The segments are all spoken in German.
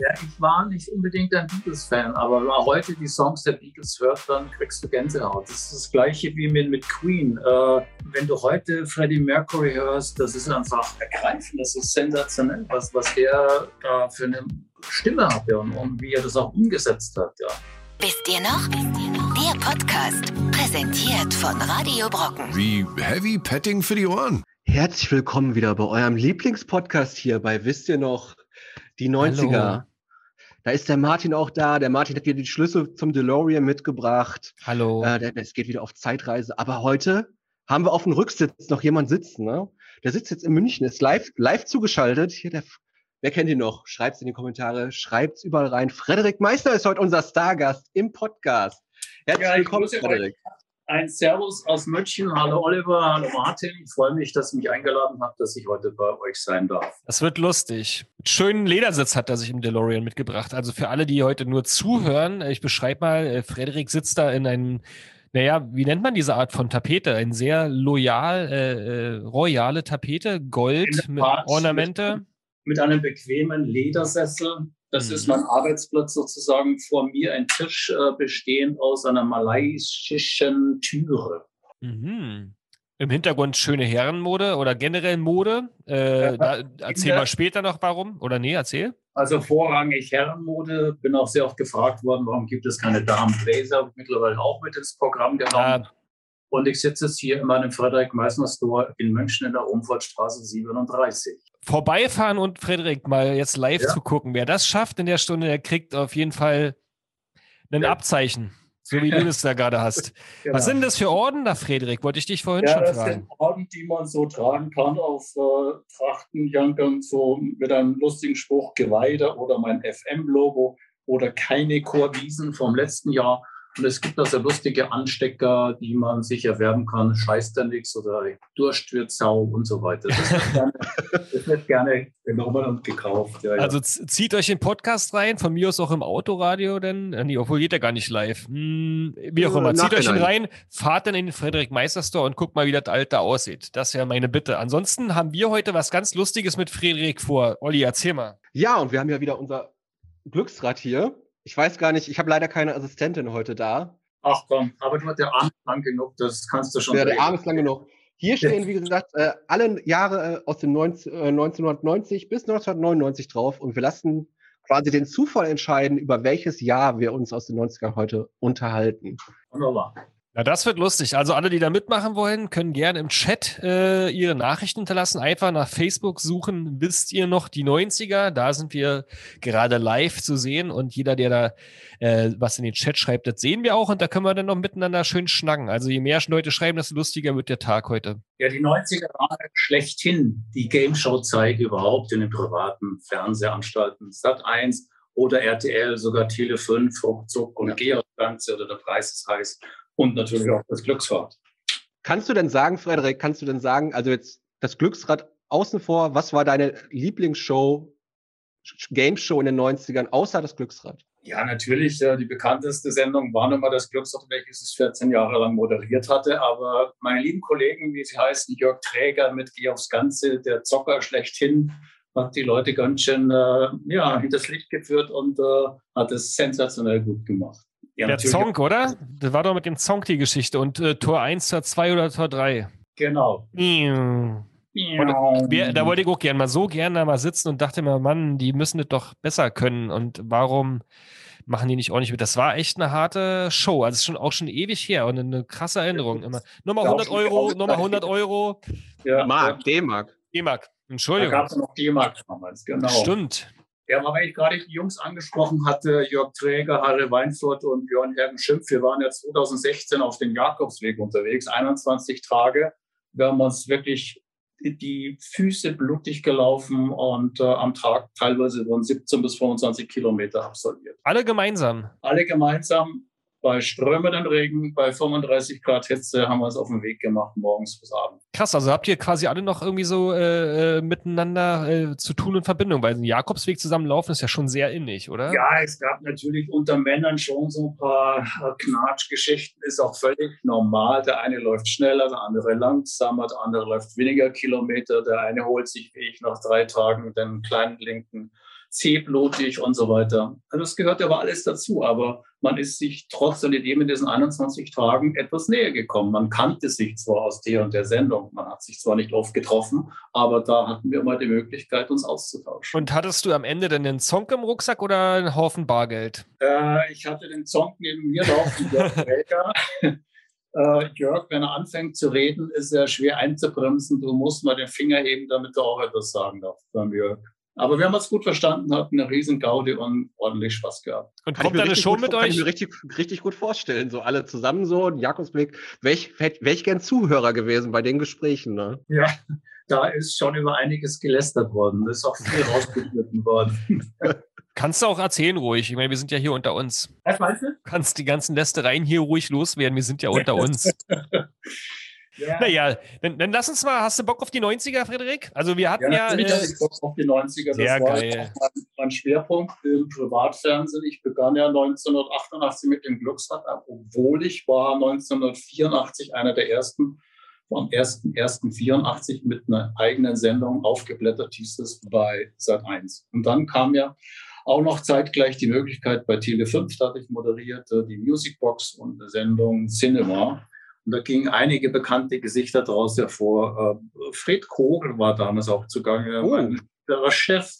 Ja, ich war nicht unbedingt ein Beatles-Fan, aber wenn man heute die Songs der Beatles hört, dann kriegst du Gänsehaut. Das ist das Gleiche wie mit, mit Queen. Äh, wenn du heute Freddie Mercury hörst, das ist einfach ergreifend, das ist sensationell, was, was der da für eine Stimme hat ja, und, und wie er das auch umgesetzt hat. Ja. Wisst ihr noch? Der Podcast, präsentiert von Radio Brocken. Wie Heavy Petting für die Ohren. Herzlich willkommen wieder bei eurem Lieblingspodcast hier bei Wisst ihr noch? Die 90er. Hallo. Da ist der Martin auch da. Der Martin hat wieder die Schlüssel zum DeLorean mitgebracht. Hallo. Äh, es geht wieder auf Zeitreise. Aber heute haben wir auf dem Rücksitz noch jemand sitzen. Ne? Der sitzt jetzt in München, ist live, live zugeschaltet. Hier der, wer kennt ihn noch? Schreibt's in die Kommentare, schreibt's überall rein. Frederik Meister ist heute unser Stargast im Podcast. Herzlich Ja, willkommen, grüße euch. Ein Servus aus München. Hallo Oliver, hallo Martin. Ich freue mich, dass ihr mich eingeladen habt, dass ich heute bei euch sein darf. Das wird lustig. Schönen Ledersitz hat er sich im DeLorean mitgebracht. Also für alle, die heute nur zuhören, ich beschreibe mal, äh, Frederik sitzt da in einem, naja, wie nennt man diese Art von Tapete? Ein sehr loyal, äh, äh, royale Tapete, Gold mit Ornamente. Mit einem bequemen Ledersessel. Das Mhm. ist mein Arbeitsplatz sozusagen. Vor mir ein Tisch äh, bestehend aus einer malaysischen Türe. Mhm. Im Hintergrund schöne Herrenmode oder generell Mode. Äh, Ja, da, erzähl mal später noch warum. Oder nee, erzähl. Also vorrangig Herrenmode. Bin auch sehr oft gefragt worden, warum gibt es keine ich mittlerweile auch mit ins Programm genommen. Ah, Und ich sitze jetzt hier in meinem Friedrich-Meissner-Store in München in der Rumfortstraße 37. vorbeifahren und Frederik mal jetzt live Ja. zu gucken. Wer das schafft in der Stunde, der kriegt auf jeden Fall ein Ja. Abzeichen. So wie du das da gerade hast. Genau. Was sind das für Orden da, Frederik? Wollte ich dich vorhin Ja, schon das fragen. sind Orden, die man so tragen kann auf äh, Trachtenjankern, so mit einem lustigen Spruch Geweide oder mein FM-Logo oder keine Chorwiesen vom letzten Jahr. Und es gibt also lustige Anstecker, die man sich erwerben kann. Scheißt da nichts oder Durst wird Sau und so weiter. Das wird gerne, das wird gerne genommen und gekauft. Ja, ja. Also zieht euch den Podcast rein, von mir aus auch im Autoradio, denn, äh, nee, obwohl geht der gar nicht live. Hm, wie auch Äh, immer, zieht euch ihn rein, fahrt dann in den Frederik Meister Store und guckt mal, wie das Alte aussieht. Das wäre meine Bitte. Ansonsten haben wir heute was ganz Lustiges mit Frederik vor. Olli, erzähl mal. Ja, und wir haben ja wieder unser Glücksrad hier. Ich weiß gar nicht, ich habe leider keine Assistentin heute da. Ach komm, aber du hast der Arm lang genug, das kannst du schon. Ja, der regeln. Arm ist lang genug. Hier stehen, wie gesagt, äh, alle Jahre äh, aus dem 19, äh, 1990 bis 1999 drauf und wir lassen quasi den Zufall entscheiden, über welches Jahr wir uns aus den 90ern heute unterhalten. Wunderbar. Na, das wird lustig. Also alle, die da mitmachen wollen, können gerne im Chat äh, ihre Nachrichten hinterlassen. Einfach nach Facebook suchen. Wisst ihr noch die 90er? Da sind wir gerade live zu sehen und jeder, der da äh, was in den Chat schreibt, das sehen wir auch und da können wir dann noch miteinander schön schnacken. Also je mehr Leute schreiben, desto lustiger wird der Tag heute. Ja, die 90er waren schlechthin die Game-Show-Zeit überhaupt in den privaten Fernsehanstalten. Sat 1 oder RTL, sogar Tele 5, Ruckzuck und Ja. Georg Ganze oder der Preis ist heiß. Und natürlich auch das Glücksrad. Kannst du denn sagen, Frederik, kannst du denn sagen, also jetzt das Glücksrad außen vor, was war deine Lieblingsshow, Game Show in den 90ern, außer das Glücksrad? Ja, natürlich. äh, Die bekannteste Sendung war nun mal das Glücksrad, welches es 14 Jahre lang moderiert hatte. Aber meine lieben Kollegen, wie sie heißen, Jörg Träger mit Geh aufs Ganze, der Zocker schlechthin, hat die Leute ganz schön äh, ja, hinters Licht geführt und äh, hat es sensationell gut gemacht. Ja, der Zonk, oder? Das war doch mit dem Zonk die Geschichte. Und äh, Tor 1, Tor 2 oder Tor 3? Genau. Und wer, da wollte ich auch gerne mal so gerne da mal sitzen und dachte mir, Mann, die müssen das doch besser können. Und warum machen die nicht ordentlich mit? Das war echt eine harte Show. Also es ist schon auch schon ewig her und eine krasse Erinnerung. Immer. Nochmal Ja, 100 auch schon Euro, nochmal 100 Euro. ja, Mark, D-Mark. D-Mark. Da Entschuldigung. gab es noch D-Mark damals, genau. Stimmt. Ja, aber weil ich gerade die Jungs angesprochen hatte, Jörg Träger, Harry Weinfurt und Björn Hergen Schimpf, wir waren ja 2016 auf den Jakobsweg unterwegs, 21 Tage. Wir haben uns wirklich die Füße blutig gelaufen und äh, am Tag teilweise wurden 17 bis 25 Kilometer absolviert. Alle gemeinsam. Alle gemeinsam bei strömenden Regen, bei 35 Grad Hitze haben wir es auf den Weg gemacht, morgens bis abends. Krass, also habt ihr quasi alle noch irgendwie so äh, äh, miteinander äh, zu tun und Verbindung, weil ein Jakobsweg zusammenlaufen ist ja schon sehr innig, oder? Ja, es gab natürlich unter Männern schon so ein paar äh, Knatschgeschichten, ist auch völlig normal. Der eine läuft schneller, der andere langsamer, der andere läuft weniger Kilometer, der eine holt sich wie ich nach drei Tagen den kleinen linken zähblutig und so weiter. Also das gehört aber alles dazu, aber man ist sich trotz alledem in diesen 21 Tagen etwas näher gekommen. Man kannte sich zwar aus der und der Sendung, man hat sich zwar nicht oft getroffen, aber da hatten wir mal die Möglichkeit, uns auszutauschen. Und hattest du am Ende denn einen Song im Rucksack oder einen Haufen Bargeld? Äh, ich hatte den Song neben mir laufen, Jörg. Äh, Jörg, wenn er anfängt zu reden, ist er schwer einzubremsen. Du musst mal den Finger heben, damit du auch etwas sagen darfst beim Jörg. Aber wir haben uns gut verstanden, hatten eine riesen Gaudi und ordentlich Spaß gehabt. Und Kann kommt eine Show gut, mit kann ich euch? mir richtig, richtig gut vorstellen. So alle zusammen so, ein Jakobsblick. Wäre ich, wär ich gern Zuhörer gewesen bei den Gesprächen. Ne? Ja, da ist schon über einiges gelästert worden. Da ist auch viel rausgeschnitten worden. Kannst du auch erzählen ruhig. Ich meine, wir sind ja hier unter uns. Was meinst du? Kannst die ganzen Lästereien hier ruhig loswerden. Wir sind ja unter uns. Ja, naja, dann, dann lass uns mal. Hast du Bock auf die 90er, Frederik? Also wir hatten ja. hatte äh, ich Bock auf die 90er. Das war geil. mein, mein Schwerpunkt im Privatfernsehen. Ich begann ja 1988 mit dem Glücksrad, obwohl ich war 1984 einer der ersten, vom 1.1.84 mit einer eigenen Sendung aufgeblättert hieß es bei Sat1. Und dann kam ja auch noch zeitgleich die Möglichkeit bei Tele5, da hatte ich moderiert, äh, die Musicbox und eine Sendung Cinema. Und da gingen einige bekannte Gesichter daraus hervor. Äh, Fred Kogel war damals auch zugange, Oh. mein Chef.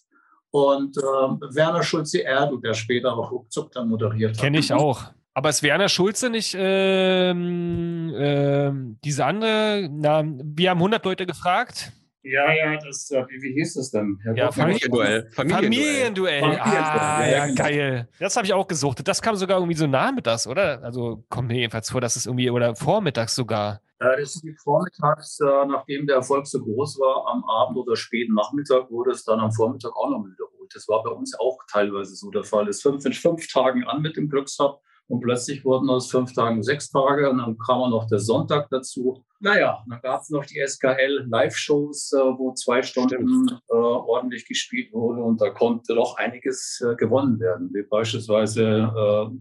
Und äh, Werner Schulze-Erdl, der später auch ruckzuck dann moderiert hat. Kenne ich auch. Aber ist Werner Schulze nicht ähm, ähm, diese andere? Na, wir haben 100 Leute gefragt. Ja, ja, das, äh, wie, wie hieß das denn? Herr Ja, Gottmann? Familienduell. Familienduell. Familienduell, Ah, ja, ja, genau. geil. Das habe ich auch gesucht. Das kam sogar irgendwie so nachmittags, oder? Also kommt mir jedenfalls vor, dass es irgendwie, oder vormittags sogar. Äh, Das ist vormittags, äh, nachdem der Erfolg so groß war, am Abend oder späten Nachmittag wurde es dann am Vormittag auch noch wiederholt. Das war bei uns auch teilweise so der Fall. Es fünf in fünf Tagen an mit dem Glückshub und plötzlich wurden aus fünf Tagen sechs Tage und dann kam auch noch der Sonntag dazu. Naja, dann gab es noch die SKL Live-Shows, äh, wo zwei Stunden äh, ordentlich gespielt wurde und da konnte doch einiges äh, gewonnen werden, wie beispielsweise äh,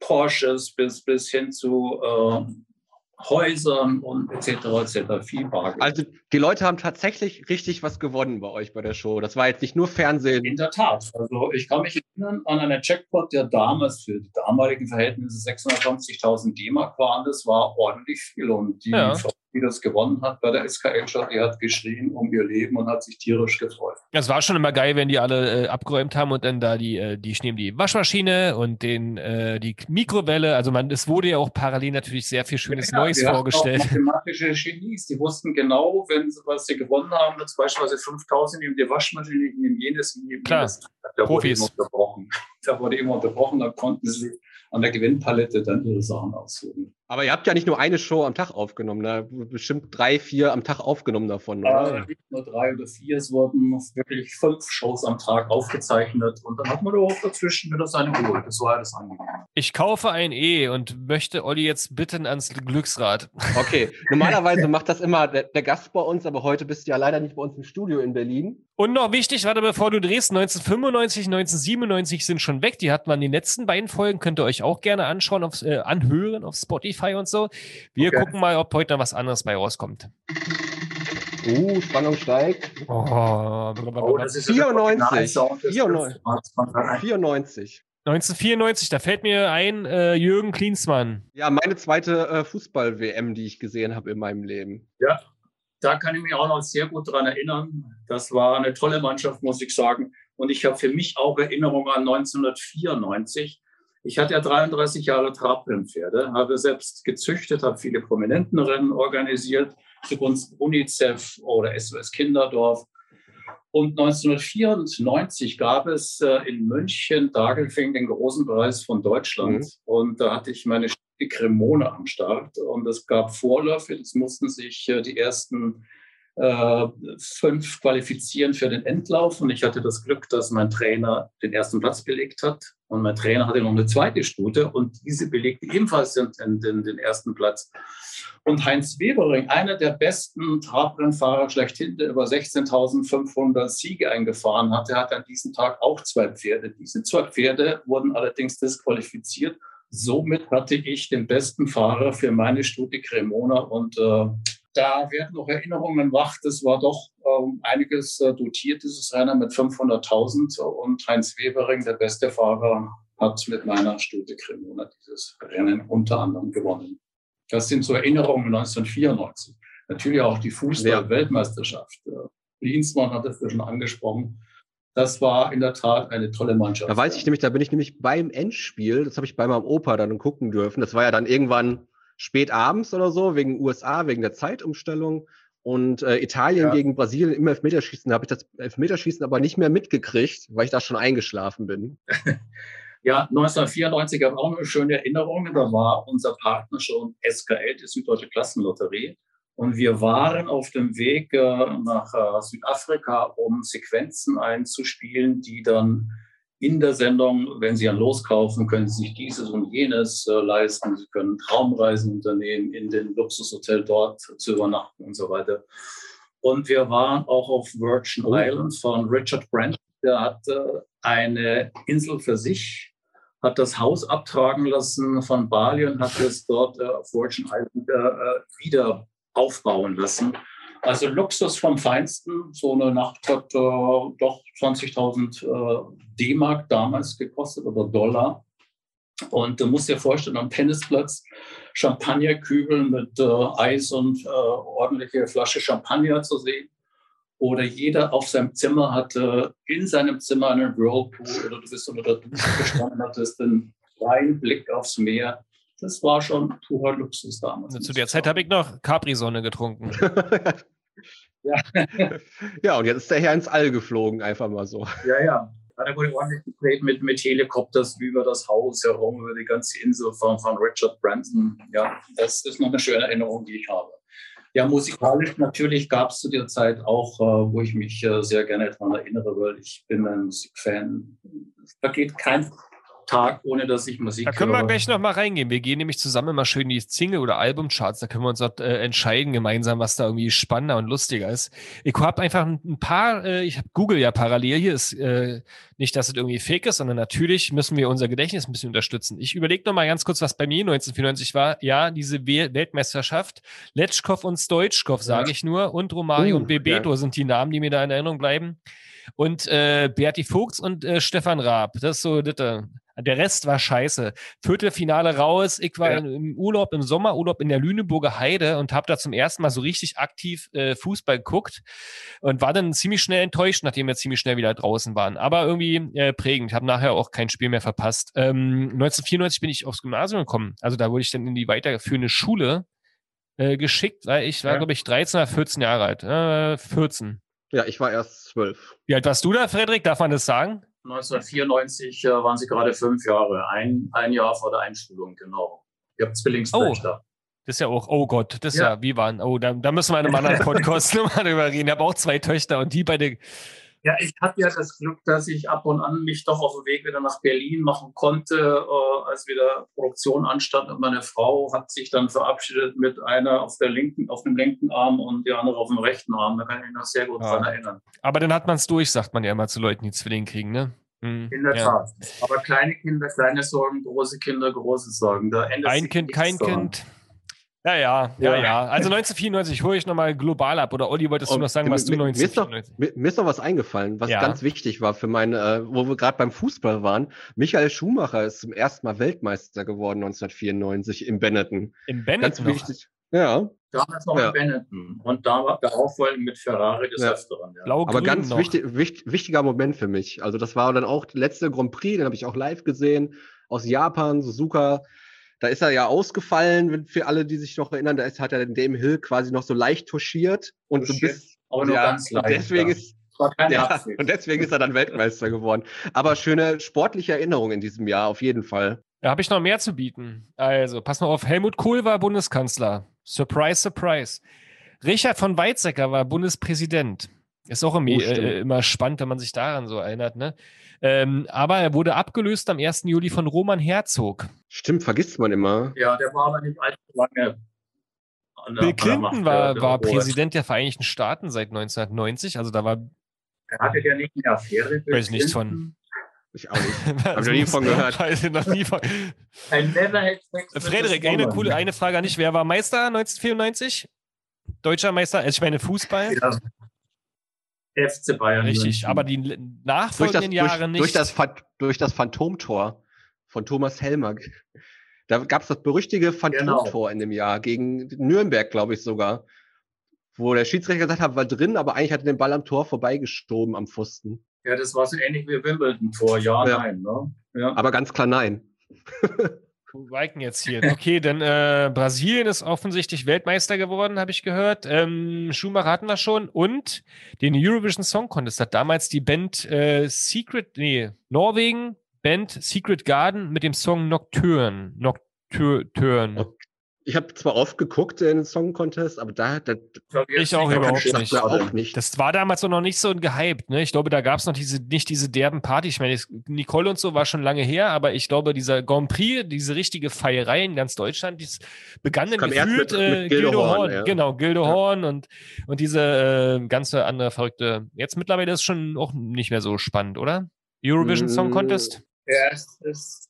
Porsches bis, bis hin zu äh, Häusern und etc. etc. Viel Bargeld. Also die Leute haben tatsächlich richtig was gewonnen bei euch bei der Show. Das war jetzt nicht nur Fernsehen. In der Tat. Also ich kann mich erinnern an einen Jackpot, der damals für die damaligen Verhältnisse 650.000 D-Mark waren. Das war ordentlich viel. Und die Ja. Die das gewonnen hat bei der SKL-Show, die hat geschrien um ihr Leben und hat sich tierisch gefreut. Es war schon immer geil, wenn die alle äh, abgeräumt haben und dann da die, äh, die nehmen die Waschmaschine und den, äh, die Mikrowelle. Also man, es wurde ja auch parallel natürlich sehr viel schönes Ja, Neues vorgestellt. Auch mathematische Genies, die wussten genau, wenn sie, was sie gewonnen haben, jetzt beispielsweise 5000 in die Waschmaschine, ich nehme jenes, ich nehme Klar, jenes. Da Profis. wurde immer unterbrochen. Da wurde immer unterbrochen, da konnten sie an der Gewinnpalette dann ihre Sachen aussuchen. Aber ihr habt ja nicht nur eine Show am Tag aufgenommen, ne? bestimmt drei, vier am Tag aufgenommen davon, oder? nicht nur drei oder vier, es wurden wirklich fünf Shows am Tag aufgezeichnet und dann hat man auch dazwischen wieder seine Ruhe. Das war das angenehm. Ich kaufe ein E und möchte Olli jetzt bitten ans Glücksrad. Okay, normalerweise macht das immer der, der Gast bei uns, aber heute bist du ja leider nicht bei uns im Studio in Berlin. Und noch wichtig, warte, bevor du drehst, 1995, 1997 sind schon weg. Die hatten wir in den letzten beiden Folgen. Könnt ihr euch auch gerne anschauen, auf, äh, anhören auf Spotify und so. Wir Okay. gucken mal, ob heute noch was anderes bei rauskommt. Uh, Spannung steigt. Oh. Oh, das ist 94. ja der Originalsound des 94. Glücksrads von Verein. 94. 1994, da fällt mir ein, äh, Jürgen Klinsmann. Ja, meine zweite äh, Fußball-WM, die ich gesehen habe in meinem Leben. Ja, da kann ich mich auch noch sehr gut dran erinnern. Das war eine tolle Mannschaft, muss ich sagen. Und ich habe für mich auch Erinnerungen an 1994. Ich hatte ja 33 Jahre Trabrennpferde, habe selbst gezüchtet, habe viele Prominentenrennen organisiert, zugunsten UNICEF oder SOS Kinderdorf. Und 1994 gab es äh, in München Dagelfing den großen Preis von Deutschland. Mhm. Und da hatte ich meine Cremone am Start. Und es gab Vorläufe. Es mussten sich äh, die ersten fünf qualifizieren für den Endlauf. Und ich hatte das Glück, dass mein Trainer den ersten Platz belegt hat. Und mein Trainer hatte noch eine zweite Stute und diese belegte ebenfalls den, den, den, ersten Platz. Und Heinz Webering, einer der besten Trabrennfahrer schlechthin, der über 16.500 Siege eingefahren hatte, hatte an diesem Tag auch zwei Pferde. Diese zwei Pferde wurden allerdings disqualifiziert. Somit hatte ich den besten Fahrer für meine Stute Cremona und äh, da werden noch Erinnerungen wach. Das war doch ähm, einiges äh, dotiert, dieses Rennen mit 500.000. Und Heinz Webering, der beste Fahrer, hat mit meiner Stute Cremona dieses Rennen unter anderem gewonnen. Das sind so Erinnerungen 1994. Natürlich auch die Fußball-Weltmeisterschaft. Äh, Linsmann hat es ja schon angesprochen. Das war in der Tat eine tolle Mannschaft. Da weiß ich nämlich, da bin ich nämlich beim Endspiel, das habe ich bei meinem Opa dann gucken dürfen. Das war ja dann irgendwann spät abends oder so, wegen USA, wegen der Zeitumstellung. Und äh, Italien ja. gegen Brasilien im Elfmeterschießen, da habe ich das Elfmeterschießen aber nicht mehr mitgekriegt, weil ich da schon eingeschlafen bin. ja, 1994 habe ich auch eine schöne Erinnerung. Da war unser Partner schon SKL, die Süddeutsche Klassenlotterie. Und wir waren auf dem Weg äh, nach äh, Südafrika, um Sequenzen einzuspielen, die dann in der Sendung, wenn Sie ein Los kaufen, können Sie sich dieses und jenes äh, leisten. Sie können Traumreisen unternehmen, in den Luxushotel dort zu übernachten und so weiter. Und wir waren auch auf Virgin oh. Islands von Richard Brandt. Der hatte eine Insel für sich, hat das Haus abtragen lassen von Bali und hat es dort auf Virgin Island wieder aufbauen lassen. Also Luxus vom Feinsten. So eine Nacht hat äh, doch 20.000 äh, D-Mark damals gekostet oder Dollar. Und du musst dir vorstellen, am Tennisplatz Champagnerkübel mit äh, Eis und äh, ordentliche Flasche Champagner zu sehen. Oder jeder auf seinem Zimmer hatte in seinem Zimmer einen Whirlpool oder du bist unter der Dusche gestanden, hattest einen freien Blick aufs Meer das war schon purer Luxus damals. Also zu der Zeit habe ich noch Capri-Sonne getrunken. ja. ja, und jetzt ist der Herr ins All geflogen, einfach mal so. Ja, ja. Da wurde ordentlich gedreht mit, mit Helikopters über das Haus herum, über die ganze Insel von, von Richard Branson. Ja, das ist noch eine schöne Erinnerung, die ich habe. Ja, musikalisch natürlich gab es zu der Zeit auch, äh, wo ich mich äh, sehr gerne daran erinnere, weil ich bin ein Musikfan. Da geht kein Tag, ohne dass ich Musik Da können höre. wir gleich noch mal reingehen. Wir gehen nämlich zusammen mal schön die Single- oder Albumcharts. Da können wir uns dort äh, entscheiden gemeinsam, was da irgendwie spannender und lustiger ist. Ich habe einfach ein, paar, äh, ich habe Google ja parallel hier, ist äh, nicht, dass es irgendwie fake ist, sondern natürlich müssen wir unser Gedächtnis ein bisschen unterstützen. Ich überlege noch mal ganz kurz, was bei mir 1994 war. Ja, diese We Weltmeisterschaft. Letschkow und Stoitschkow, sage ja. ich nur. Und Romario uh, und Bebeto ja. sind die Namen, die mir da in Erinnerung bleiben. Und äh, Berti Vogts und äh, Stefan Raab. Das ist so, das, der Rest war scheiße. Viertelfinale raus. Ich war ja. im Urlaub, im Sommerurlaub in der Lüneburger Heide und habe da zum ersten Mal so richtig aktiv äh, Fußball geguckt und war dann ziemlich schnell enttäuscht, nachdem wir ziemlich schnell wieder draußen waren. Aber irgendwie äh, prägend. Ich habe nachher auch kein Spiel mehr verpasst. Ähm, 1994 bin ich aufs Gymnasium gekommen. Also da wurde ich dann in die weiterführende Schule äh, geschickt, weil ich war, ja. glaube ich, 13 oder 14 Jahre alt. Äh, 14. Ja, ich war erst 12. Wie alt warst du da, Frederik? Darf man das sagen? 1994 äh, waren sie gerade fünf Jahre, ein, ein Jahr vor der Einschulung, genau. Ihr habt Zwillingstöchter. Oh. Das ist ja auch, oh Gott, das ist ja, ja wie waren, oh, da, da müssen wir in einem anderen Podcast nochmal drüber reden. Ich habe auch zwei Töchter und die beide ja, ich hatte ja das Glück, dass ich ab und an mich doch auf dem Weg wieder nach Berlin machen konnte, äh, als wieder Produktion anstand. Und meine Frau hat sich dann verabschiedet mit einer auf der linken, auf dem linken Arm und die andere auf dem rechten Arm. Da kann ich mich noch sehr gut ja. dran erinnern. Aber dann hat man es durch, sagt man ja immer zu Leuten, die Zwillinge kriegen, ne? Hm, In der ja. Tat. Aber kleine Kinder, kleine Sorgen, große Kinder, große Sorgen. Da Ein Kind, kein Sorgen. Kind. Ja, ja, ja, ja. Also 1994 hole ich nochmal global ab. Oder Olli, wolltest du noch sagen, was du 1994? Mir ist, noch, mir ist noch was eingefallen, was ja. ganz wichtig war für meine, äh, wo wir gerade beim Fußball waren. Michael Schumacher ist zum ersten Mal Weltmeister geworden 1994 im Benetton. Im Benetton? Ganz wichtig. Ja. Damals noch ja. in Benetton. Und da, darauf folgen mit Ferrari des ja. Öfteren. Ja. Aber ganz wichtig, wichtig, wichtiger Moment für mich. Also das war dann auch der letzte Grand Prix, den habe ich auch live gesehen aus Japan, Suzuka. Da ist er ja ausgefallen, für alle, die sich noch erinnern, da ist, hat er den Dame Hill quasi noch so leicht touchiert und so bis. Aber nur ja, ganz leicht. Deswegen ist, ja, und deswegen ist er dann Weltmeister geworden. Aber schöne sportliche Erinnerung in diesem Jahr, auf jeden Fall. Da habe ich noch mehr zu bieten. Also, pass mal auf, Helmut Kohl war Bundeskanzler. Surprise, surprise. Richard von Weizsäcker war Bundespräsident. Ist auch irgendwie, oh, äh, immer spannend, wenn man sich daran so erinnert, ne? Ähm, aber er wurde abgelöst am 1. Juli von Roman Herzog. Stimmt, vergisst man immer. Ja, der war aber nicht allzu lange. Bill Clinton war, der, war Präsident der Vereinigten Staaten seit 1990. Also da war. Er hatte ja nicht eine Affäre. Weiß ich nichts von. Ich auch nicht. Hab ich noch nie von gehört. Weiß ich noch nie von. Ein Frederik, eine coole eine Frage an dich. Wer war Meister 1994? Deutscher Meister? Also ich meine Fußball. Ja. FC Bayern. Richtig, München. aber die Durch das, nachfolgenden Jahre durch, nicht. durch, das, durch das Phantomtor von Thomas Helmer. Da gab es das berüchtige Phantomtor in dem Jahr gegen Nürnberg, glaube ich sogar. Wo der Schiedsrichter gesagt hat, war drin, aber eigentlich hat er den Ball am Tor vorbeigeschoben am Pfosten. Ja, das war so ähnlich wie Wimbledon vor Ja, Ja. nein. Ne? Ja. Aber ganz klar nein. Wo denn jetzt hier? Okay, dann äh, Brasilien ist offensichtlich Weltmeister geworden, habe ich gehört. Ähm, Schumacher hatten wir schon. Und den Eurovision Song Contest hat damals die Band äh, Secret, nee, Norwegen, Band Secret Garden mit dem Song Nocturne. Nocturne. Ich habe zwar oft geguckt in den Song Contest, aber da, da Ich auch überhaupt ich nicht. auch nicht. Das war damals noch nicht so gehypt, ne? Ich glaube, da gab es noch diese, nicht diese derben Partys. Ich meine, Nicole und so war schon lange her, aber ich glaube, dieser Grand Prix, diese richtige Feierei in ganz Deutschland, dies begann dann gefühlt mit- mit äh, Gildo Gildo Horn, Horn, ja. genau, Gildo Ja. Horn und, und diese äh, ganze andere verrückte. Jetzt mittlerweile ist es schon auch nicht mehr so spannend, oder? Eurovision Song Mm, Contest? Ja, es ist,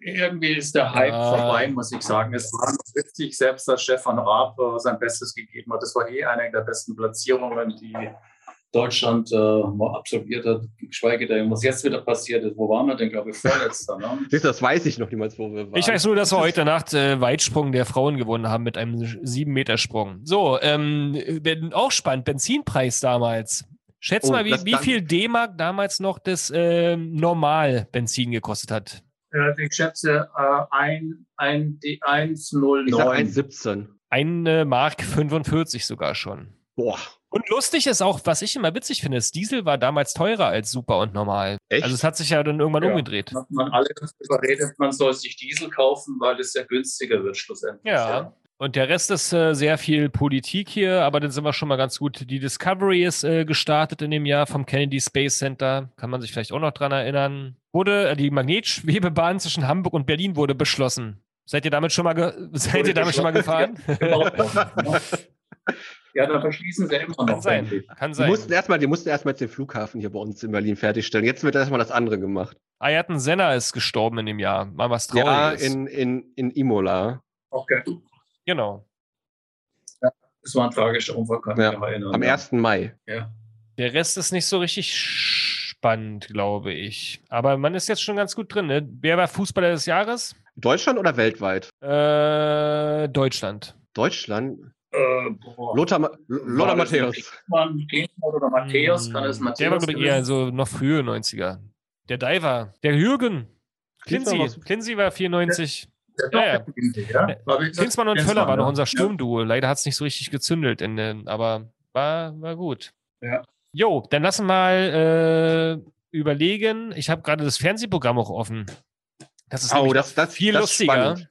irgendwie ist der Hype Ja. vorbei, muss ich sagen. Es war noch witzig, selbst als Stefan Raab äh, sein Bestes gegeben hat. Das war eh eine der besten Platzierungen, die Deutschland äh, mal absolviert hat. Geschweige denn, was jetzt wieder passiert ist. Wo waren wir denn, glaube ich, vorletzter? Ne? Siehst du, das weiß ich noch niemals, wo wir waren. Ich weiß nur, dass wir heute Nacht äh, Weitsprung der Frauen gewonnen haben mit einem 7-Meter-Sprung. So, ähm, auch spannend, Benzinpreis damals. Schätz Oh, mal, wie, wie viel D-Mark damals noch das ähm, Normal-Benzin gekostet hat. Äh, ich schätze äh, ein, ein, die Ich sag 109. 1,17. Eine Mark 45 sogar schon. Boah, Und lustig ist auch, was ich immer witzig finde, das Diesel war damals teurer als Super und Normal. echt? Also es hat sich ja dann irgendwann Ja. umgedreht. Hat man alle überredet, man soll sich Diesel kaufen, weil es ja günstiger wird schlussendlich. Ja. Und der Rest ist äh, sehr viel Politik hier, aber dann sind wir schon mal ganz gut. Die Discovery ist äh, gestartet in dem Jahr vom Kennedy Space Center. Kann man sich vielleicht auch noch dran erinnern. Wurde äh, die Magnetschwebebahn zwischen Hamburg und Berlin wurde beschlossen. Seid ihr damit schon mal, ge seid ihr damit schon mal gefahren? Ne? Ja, da verschließen sie immer noch. Kann sein. endlich. Kann Die sein. mussten erstmal, die mussten erstmal jetzt den Flughafen hier bei uns in Berlin fertigstellen. Jetzt wird erstmal das andere gemacht. Ayrton Senna ist gestorben in dem Jahr. Mal was Ja, Trauriges. in, in, in Imola. Okay. genau. Das war ein tragischer Unfall, kann Ja, ich mich erinnern. Am ja. 1. Mai. Ja. Der Rest ist nicht so richtig spannend, glaube ich. Aber man ist jetzt schon ganz gut drin. Ne? Wer war Fußballer des Jahres? Deutschland oder weltweit? Äh, Deutschland. Deutschland. Äh. Lothar, Ma Lothar Matthäus. Oder Matthäus? Kann es Matthäus Der war, glaube ich, eher so noch frühe 90er. Der Diver. Der Jürgen. Klinzi. war- Klinzi war 94. sein? Ja, ja. Ja, Klinsmann und Völler war noch unser Sturmduo. Leider hat es nicht so richtig gezündelt, in, den- aber war, war gut. Ja. Jo, dann lassen wir mal äh, überlegen. Ich habe gerade das Fernsehprogramm auch offen. Das ist Oh, das- das- viel das lustiger. spannend.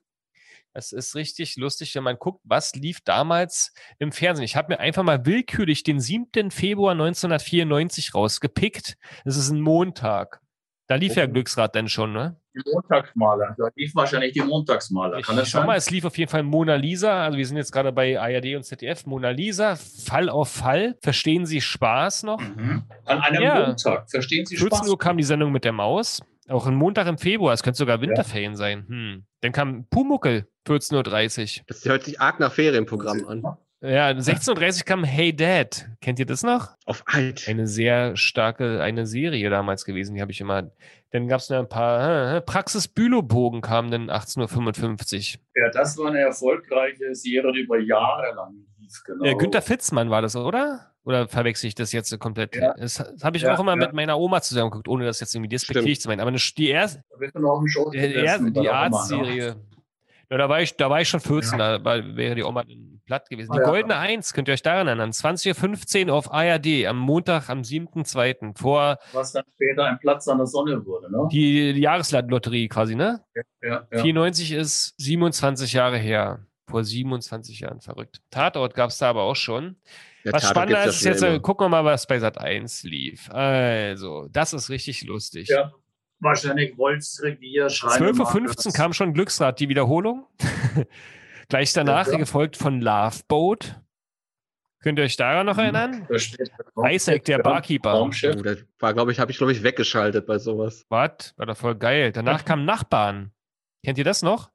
Es ist richtig lustig, wenn man guckt, was lief damals im Fernsehen. Ich habe mir einfach mal willkürlich den 7. Februar 1994 rausgepickt. Das ist ein Montag. Da lief ja Oh. Glücksrad dann schon, ne? Die Montagsmaler. Da lief wahrscheinlich die Montagsmaler. Ich Kann das schau sein? mal, es lief auf jeden Fall Mona Lisa. Also wir sind jetzt gerade bei ARD und ZDF. Mona Lisa, Fall auf Fall. Verstehen Sie Spaß noch? Mhm. An einem Ja. Montag. Verstehen Sie 14 Spaß? Uhr kam die Sendung mit der Maus. Auch ein Montag im Februar. Es könnte sogar Winterferien sein. Hm. Dann kam Pumuckel, 14.30 Das hört sich arg nach Ferienprogramm an. Ja, 16.30 Uhr kam Hey Dad. Kennt ihr das noch? Auf alt. Eine sehr starke, eine Serie damals gewesen. Die habe ich immer. Dann gab es noch ein paar. Äh, Praxis Bülow-Bogen kam dann 18.55 Uhr. Ja, das war eine erfolgreiche Serie, die über Jahre lang lief. Genau. Äh, Günther Fitzmann war das, oder? Oder verwechsel ich das jetzt komplett? Ja. Das, habe ich Ja, auch immer ja. mit meiner Oma zusammen geguckt, ohne das jetzt irgendwie despektierlich zu meinen. Aber die erste, Da bist du noch auf dem Schoß die, erste, die Oma, ne? Arztserie. Ja, da, war ich, da war ich schon 14, da war, wäre die Oma dann platt gewesen. Die Ah, ja. Goldene Eins, könnt ihr euch daran erinnern? 20.15 Uhr auf ARD am Montag, am 7.2. vor Was dann später ein Platz an der Sonne wurde. Ne? die, die Jahreslotterie quasi, ne? Ja, ja. 94 ist 27 Jahre her. Vor 27 Jahren, verrückt. Tatort gab es da aber auch schon. Der Was Tatort spannender ist, jetzt schon äh, immer. gucken wir mal, was bei Sat 1 lief. Also, das ist richtig lustig. ja. Wahrscheinlich Wolfsrevier, Schreinemark. 12.15 Uhr kam schon Glücksrad, die Wiederholung. Gleich danach Ja, ja. gefolgt von Love Boat. Könnt ihr euch daran noch Mhm. erinnern? Da steht Isaac, der Ja, Barkeeper. Raumschiff. Oh, das war, glaube ich, habe ich, glaube ich, weggeschaltet bei sowas. Was? War doch voll geil. Danach kam Nachbarn. Kennt ihr das noch?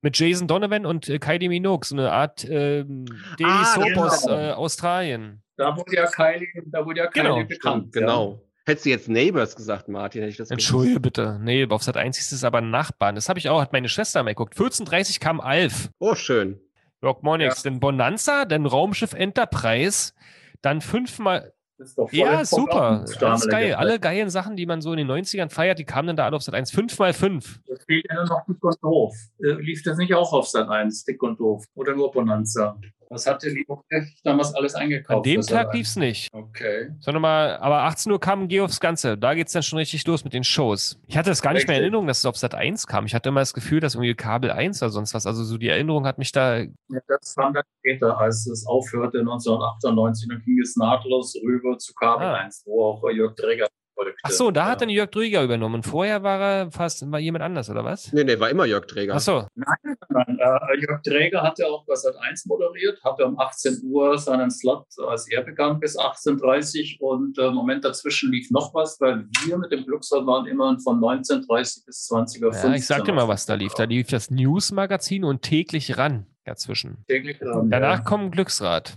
Mit Jason Donovan und äh, Kylie Minogue, so eine Art ähm, Daily Ah, Soap genau. aus äh, Australien. Da wurde ja Kylie, da wurde ja Kylie Genau, bekannt. Genau. Hättest du jetzt Neighbors gesagt, Martin, hätte ich das Entschuldige bitte. Nee, auf Sat 1 ist es aber ein Nachbarn. Das habe ich auch, hat meine Schwester mal geguckt. 14.30 kam Alf. Oh, schön. Rock Monix, dann Bonanza, dann Raumschiff Enterprise, dann fünfmal. Das ist doch voll Ja, super. Alles Damalige geil. Alle geilen Sachen, die man so in den 90ern feiert, die kamen dann da alle auf Sat 1. 5 mal 5 Es fehlt ja nur noch Dick und Doof. Lief das nicht auch auf Sat 1, Dick und Doof? Oder nur Bonanza? Was hatte Leo damals alles eingekauft? An dem Sat. Tag lief's nicht. Okay. Sondern mal, aber 18 Uhr kam Geh aufs Ganze. Da geht's dann schon richtig los mit den Shows. Ich hatte das gar nicht mehr in. Erinnerung, dass es auf Sat 1 kam. Ich hatte immer das Gefühl, dass irgendwie Kabel 1 oder sonst was. Also so die Erinnerung hat mich da. Ja, das kam dann später, als es aufhörte 1998. Dann ging es nahtlos rüber zu Kabel Ah. 1, wo auch Jörg Träger folgte. Ach so, da hat ja. dann Jörg Drüger übernommen. Und vorher war er fast war jemand anders, oder was? Nee, nee, war immer Jörg Träger. Ach so. Nein, nein, äh, Jörg Träger hatte auch bei Sat 1 moderiert, hatte um 18 Uhr seinen Slot, als er begann, bis 18.30 Uhr. Und äh, im Moment dazwischen lief noch was, weil wir mit dem Glücksrad waren immer von 19.30 bis 20.15 Uhr. Ja, ich sag dir mal, was da lief. Da lief das News-Magazin und täglich ran dazwischen. Täglich dran, Danach ja. kommt Glücksrad.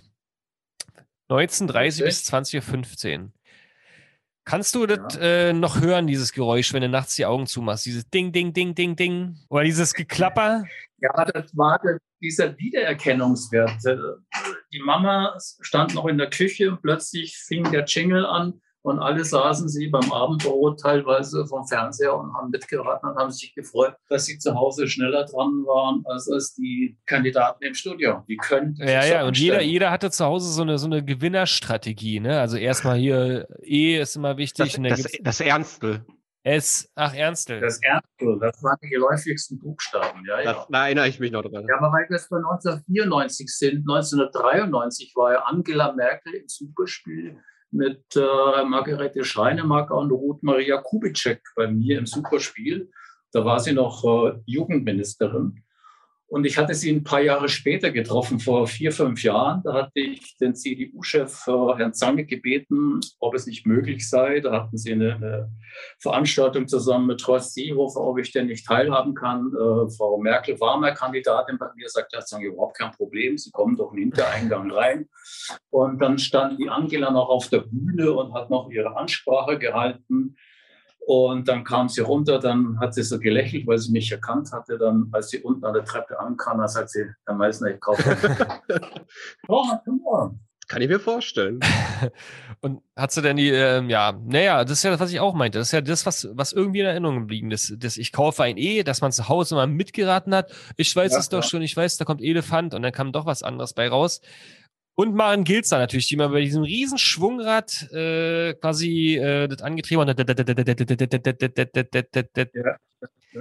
19.30 Okay. bis 20.15 Uhr. Kannst du das äh, noch hören, dieses Geräusch, wenn du nachts die Augen zumachst? Dieses Ding, Ding, Ding, Ding, Ding. Oder dieses Geklapper? Ja, das war der, dieser Wiedererkennungswert. Äh, Die Mama stand noch in der Küche und plötzlich fing der Jingle an und alle saßen sie beim Abendbrot teilweise vom Fernseher und haben mitgeraten und haben sich gefreut, dass sie zu Hause schneller dran waren als, als die Kandidaten im Studio. Die können Ja, so ja, und jeder, jeder hatte zu Hause so eine, so eine Gewinnerstrategie. Ne? Also erstmal hier E ist immer wichtig. Das, und dann das, das Ernstel. S, ach, Ernstel. Das Erste, das waren die geläufigsten Buchstaben. Ja, ja. Das, da erinnere ich mich noch dran. Ja, aber weil wir es bei 1994 sind, 1993 war ja Angela Merkel im Superspiel mit äh, Margarete Schreinemarker und Ruth Maria Kubitschek bei mir im Superspiel. Da war sie noch äh, Jugendministerin. Und ich hatte sie ein paar Jahre später getroffen, vor vier, fünf Jahren. Da hatte ich den CDU-Chef äh, Herrn Zange gebeten, ob es nicht möglich sei. Da hatten sie eine, eine Veranstaltung zusammen mit Horst Seehofer, ob ich denn nicht teilhaben kann. Äh, Frau Merkel war mal Kandidatin bei mir, sagt Herr Zange, überhaupt kein Problem. Sie kommen doch einen Hintereingang rein. Und dann stand die Angela noch auf der Bühne und hat noch ihre Ansprache gehalten. Und dann kam sie runter, dann hat sie so gelächelt, weil sie mich erkannt hatte. Dann, als sie unten an der Treppe ankam, dann sagt sie, Herr Meissner, ich kaufe. oh, on. Kann ich mir vorstellen. Und hat sie denn die, ähm, ja, naja, das ist ja das, was ich auch meinte. Das ist ja das, was, was irgendwie in Erinnerung geblieben ist. Das, ich kaufe ein E, dass man zu Hause mal mitgeraten hat. Ich weiß Ja, es doch ja. schon, ich weiß, da kommt Elefant und dann kam doch was anderes bei raus. Und Maren Gilzer natürlich, die mal bei diesem riesen Schwungrad äh, quasi äh, das angetrieben hat. Ja.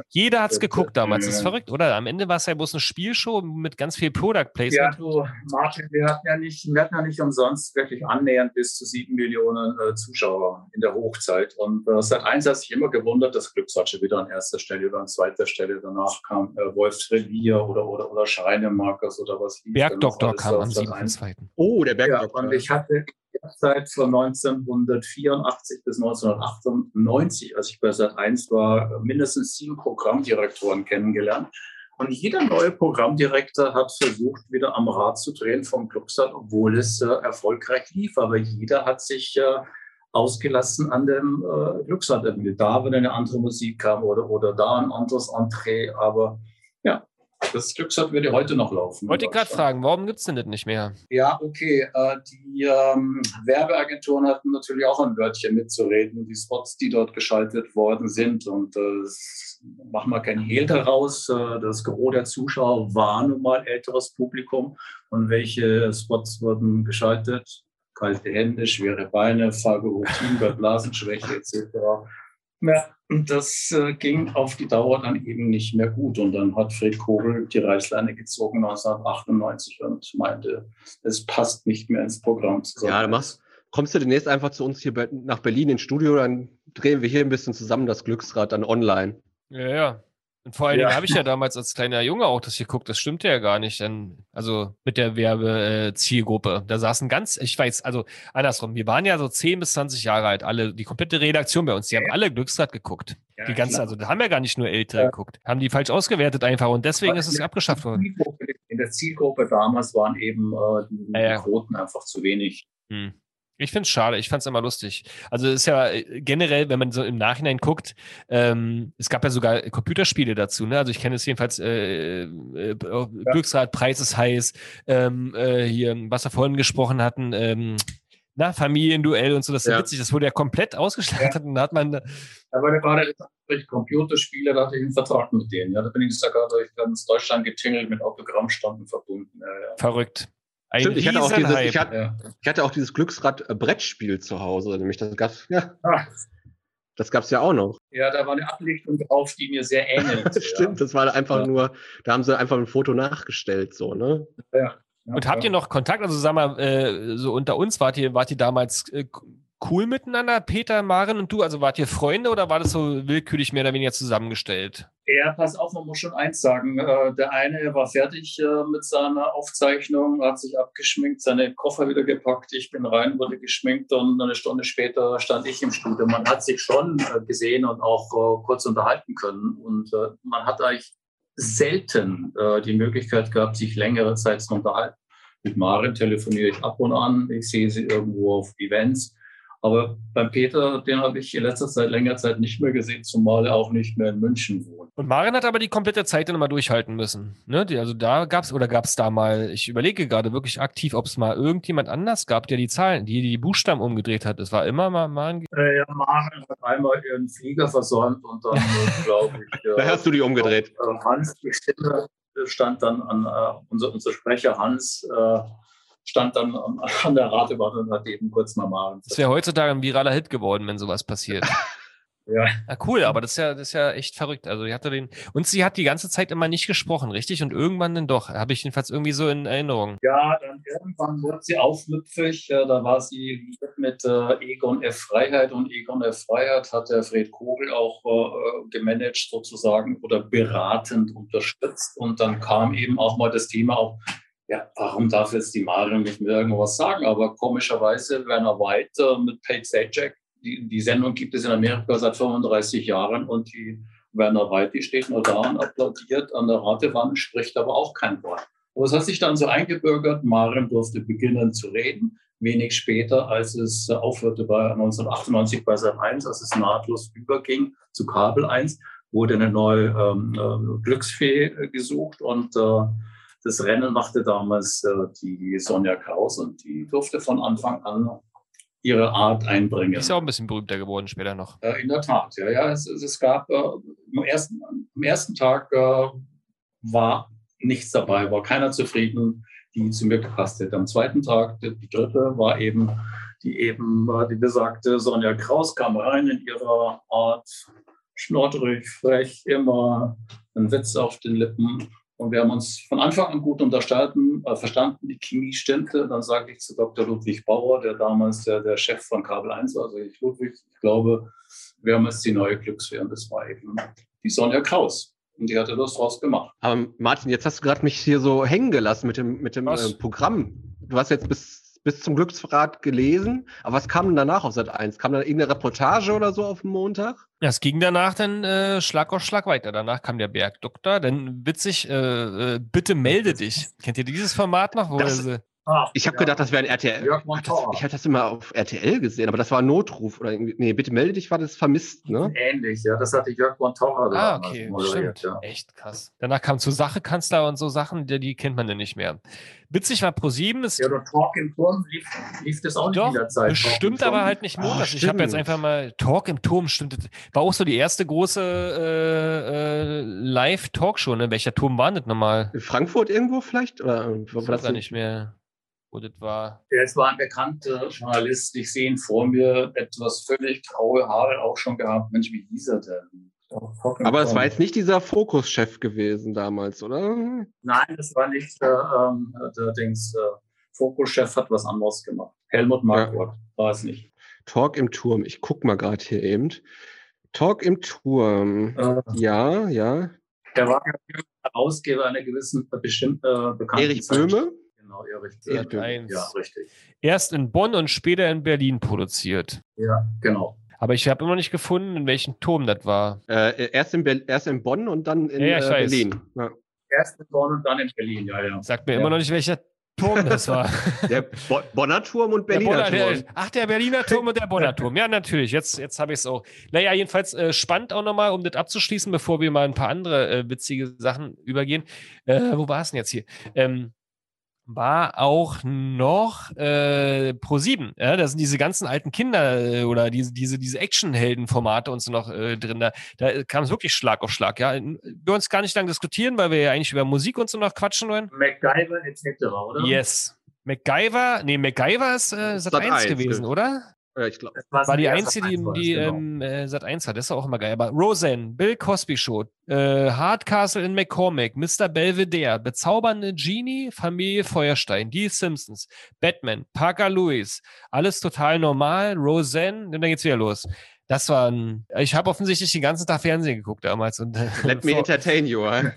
Jeder hat's Ja, geguckt damals. Das ist ja. verrückt, oder? Am Ende war es ja bloß eine Spielshow mit ganz viel Product Ja, Placement. du, Martin, wir hatten ja nicht, wir hatten ja nicht umsonst wirklich annähernd bis zu sieben Millionen äh, Zuschauer in der Hochzeit. Und äh, seit eins hat sich immer gewundert, dass Glücksratsche wieder an erster Stelle oder an zweiter Stelle. Danach kam äh, Wolf Trellier oder, oder, oder Schreinemarkers oder was. Bergdoktor kam am Sat. 1? 7.2. Oh, der Ja, Bergdoktor. und ich hatte Seit von 1984 bis 1998, als ich bei Sat1 war, mindestens sieben Programmdirektoren kennengelernt. Und jeder neue Programmdirektor hat versucht, wieder am Rad zu drehen vom Clubsat, obwohl es äh, erfolgreich lief. Aber jeder hat sich äh, ausgelassen an dem äh, Glücksrad. Da, wenn eine andere Musik kam oder, oder da ein anderes Entree. Aber das Glücksrad würde heute noch laufen. Wollte ich gerade fragen, warum gibt's denn das nicht mehr? Ja, okay. Äh, die ähm, Werbeagenturen hatten natürlich auch ein Wörtchen mitzureden, die Spots, die dort geschaltet worden sind. Und äh, machen wir kein Hehl daraus. Äh, das Gros der Zuschauer war nun mal älteres Publikum. Und welche Spots wurden geschaltet? Kalte Hände, schwere Beine, bei Blasenschwäche etc. Ja, und das äh, ging auf die Dauer dann eben nicht mehr gut. Und dann hat Fred Kogel die Reißleine gezogen 1998 und meinte, es passt nicht mehr ins Programm zusammen. Ja, du machst, kommst du demnächst einfach zu uns hier nach Berlin ins Studio, dann drehen wir hier ein bisschen zusammen das Glücksrad dann online. Ja, ja. Und vor allen Ja. Dingen habe ich ja damals als kleiner Junge auch das geguckt. Das stimmte ja gar nicht. Denn, also mit der Werbezielgruppe. Da saßen ganz, ich weiß, also andersrum. Wir waren ja so 10 bis 20 Jahre alt, alle, die komplette Redaktion bei uns. Die haben Ja. alle Glücksrad geguckt. Ja, Die ganzen, klar. also da haben ja gar nicht nur Ältere geguckt. Haben die falsch ausgewertet einfach und deswegen Aber ist es abgeschafft worden. In der Zielgruppe damals waren eben äh, die Quoten einfach zu wenig. Hm. Ich finde es schade, ich fand es immer lustig. Also es ist ja äh, generell, wenn man so im Nachhinein guckt, ähm, es gab ja sogar Computerspiele dazu, ne? Also ich kenne es jedenfalls, äh, äh, Glücksrad, Preis ist heiß, ähm, äh, hier, was wir vorhin gesprochen hatten, ähm, na, Familienduell und so, das ist ja. Ja. witzig, das wurde ja komplett ausgeschlachtet und da hat man, da war durch Computerspiele, da hatte ich einen Vertrag mit denen. Ja, da bin ich sogar durch ganz Deutschland getingelt mit Autogrammstanden verbunden. Ja, ja. verrückt. Ein Stimmt, ich hatte, auch dieses, ich, hatte, Ja. ich hatte auch dieses Glücksrad-Brettspiel zu Hause, nämlich das gab's, ja, Ah, das gab's ja auch noch. ja, da war eine Ablichtung drauf, die mir sehr ähnelt. Stimmt, das war einfach Ja. nur, da haben sie einfach ein Foto nachgestellt, so, ne? Ja. Ja. Und habt ihr noch Kontakt? Also sag mal, äh, so unter uns, wart ihr, wart ihr damals äh, cool miteinander, Peter, Maren und du? Also wart ihr Freunde oder war das so willkürlich mehr oder weniger zusammengestellt? Ja, pass auf, man muss schon eins sagen. Äh, Der eine war fertig äh, mit seiner Aufzeichnung, hat sich abgeschminkt, seine Koffer wieder gepackt. Ich bin rein, wurde geschminkt und eine Stunde später stand ich im Studio. Man hat sich schon äh, gesehen und auch kurz unterhalten können. Und man hat eigentlich selten die Möglichkeit gehabt, sich längere Zeit zu unterhalten. Mit Maren telefoniere ich ab und an. Ich sehe sie irgendwo auf Events. Aber beim Peter, den habe ich in letzter Zeit, länger Zeit nicht mehr gesehen, zumal er auch nicht mehr in München wohnt. Und Maren hat aber die komplette Zeit dann mal durchhalten müssen. Ne? Die, also da gab's oder gab's da mal, ich überlege gerade wirklich aktiv, ob es mal irgendjemand anders gab, der die Zahlen, die die Buchstaben umgedreht hat. Es war immer mal, ein Äh, ja, Maren hat einmal ihren Flieger versäumt und dann, glaube ich, Da äh, hast du die umgedreht. äh, Hans die Stimme stand dann an, äh, unser, unser Sprecher Hans äh, stand dann an, an der Ratewarte und hat eben kurz mal Maren. Das wäre heutzutage ein viraler Hit geworden, wenn sowas passiert. Ja. Na cool, aber das ist ja, das ist ja echt verrückt. Also die hatte den und sie hat die ganze Zeit immer nicht gesprochen, richtig? Und irgendwann dann doch. Habe ich jedenfalls irgendwie so in Erinnerung. Ja, dann irgendwann wurde sie aufmüpfig. Äh, Da war sie mit äh, Egon F. Freiheit und Egon F. Freiheit hat der Fred Kogel auch äh, gemanagt sozusagen oder beratend unterstützt. Und dann kam eben auch mal das Thema auf, ja, warum darf jetzt die Marion nicht mehr irgendwas sagen? Aber komischerweise Werner White äh, mit Pete Sajak, die, die Sendung gibt es in Amerika seit 35 Jahren und die Werner White, die steht nur da und applaudiert an der Ratewand, spricht aber auch kein Wort. Aber es hat sich dann so eingebürgert, Maren durfte beginnen zu reden. Wenig später, als es aufhörte bei 1998 bei Sat 1, als es nahtlos überging zu Kabel 1, wurde eine neue ähm, äh, Glücksfee äh, gesucht und äh, das Rennen machte damals äh, die Sonja Kraus und die durfte von Anfang an ihre Art einbringen. Ist ja auch ein bisschen berühmter geworden später noch. Äh, in der Tat, ja, ja. Es, es, gab äh, am, ersten, am ersten Tag äh, war nichts dabei, war keiner zufrieden, die zu mir gepasst hätte. Am zweiten Tag, die, die dritte, war eben die eben äh, die besagte Sonja Kraus kam rein in ihrer Art schnoddrig, frech, immer ein Witz auf den Lippen. Und wir haben uns von Anfang an gut unterstanden, äh, verstanden, die Chemie stimmte. Dann sage ich zu Dr. Ludwig Bauer, der damals der, der Chef von Kabel 1 war, also ich Ludwig, ich glaube, wir haben jetzt die neue Glücksfee und das war eben die Sonja Kraus. Und die hatte das draus gemacht. Aber Martin, jetzt hast du gerade mich hier so hängen gelassen mit dem, mit dem Was? äh, Programm. Du hast jetzt bis, bis zum Glücksrad gelesen, aber was kam denn danach auf Sat 1? Kam da irgendeine Reportage oder so auf dem Montag? Ja, es ging danach dann äh, Schlag auf Schlag weiter. Danach kam der Bergdoktor. Dann witzig, äh, äh, bitte melde dich. Kennt ihr dieses Format noch? Wo Das- er- Ich habe gedacht, das wäre ein RTL. Jörg Ach, das, ich hatte das immer auf RTL gesehen, aber das war ein Notruf oder. Nee, bitte melde dich, war das vermisst, ne? Ähnlich, ja. Das hatte Jörg Montora ah, okay, moderiert, stimmt. ja. Echt krass. Danach kam zur Sache Kanzler und so Sachen, die, die kennt man dann nicht mehr. Witzig war Pro7 ist Ja, der Talk im Turm lief, lief das auch nicht Doch, in der Zeit. Bestimmt Turm. aber halt nicht montags. ich habe jetzt stimmt. einfach mal Talk im Turm, stimmt. War auch so die erste große äh, äh, Live-Talkshow, ne? Welcher Turm war das nochmal? In Frankfurt irgendwo vielleicht? Oder Ich war weiß das gar nicht mehr, wo das war. Ja, Es war ein bekannter Journalist. Ich sehe ihn vor mir, etwas völlig graue Haare auch schon gehabt. Mensch, wie hieß er denn? Aber es war jetzt nicht dieser Fokus-Chef gewesen damals, oder? Nein, das war nicht der, ähm, der Dings. Äh, Fokuschef hat was anderes gemacht. Helmut Marquardt war es nicht. Talk im Turm. Ich guck mal gerade hier eben. Talk im Turm. Äh, Ja, ja. Der war ja Herausgeber einer gewissen äh, bestimmten äh, bekannten Erich. Böhme? Genau, Erich Erich Böhme. Eins. Ja, richtig. Erst in Bonn und später in Berlin produziert. Ja, genau. Aber ich habe immer noch nicht gefunden, in welchem Turm das war. Äh, erst, in Be erst in Bonn und dann in Ja, ja, äh. Berlin. Ja. Erst in Bonn und dann in Berlin, ja, ja. Sagt mir Ja. immer noch nicht, welcher Turm das war. Der Bo Bonner Turm und Der Berliner Bonner, Turm. der, ach, der Berliner Turm und der Bonner Turm. Ja, natürlich. Jetzt, jetzt habe ich es auch. Naja, jedenfalls äh, spannend auch nochmal, um das abzuschließen, bevor wir mal ein paar andere äh, witzige Sachen übergehen. Äh, wo war es denn jetzt hier? Ähm, war auch noch äh, Pro7. Ja, da sind diese ganzen alten Kinder äh, oder diese, diese, diese Action-Helden-Formate und so noch äh, drin. Da, da kam es wirklich Schlag auf Schlag. Ja, wir uns gar nicht lange diskutieren, weil wir ja eigentlich über Musik und so noch quatschen wollen. MacGyver etc., oder? Yes. MacGyver, nee, MacGyver ist äh, Sat 1 Sat.1 gewesen, oder? Ja, ich glaube. Das War die einzige, die, die genau. ähm, äh, Sat 1 hat. Das ist auch immer geil. Aber Roseanne, Bill Cosby Show, äh, Hardcastle in McCormick, Mr. Belvedere, Bezaubernde Genie, Familie Feuerstein, Die Simpsons, Batman, Parker Lewis, alles total normal, Roseanne, und dann geht's wieder los. Das war ein, ich habe offensichtlich den ganzen Tag Fernsehen geguckt damals. Und, äh, Let me entertain you. huh?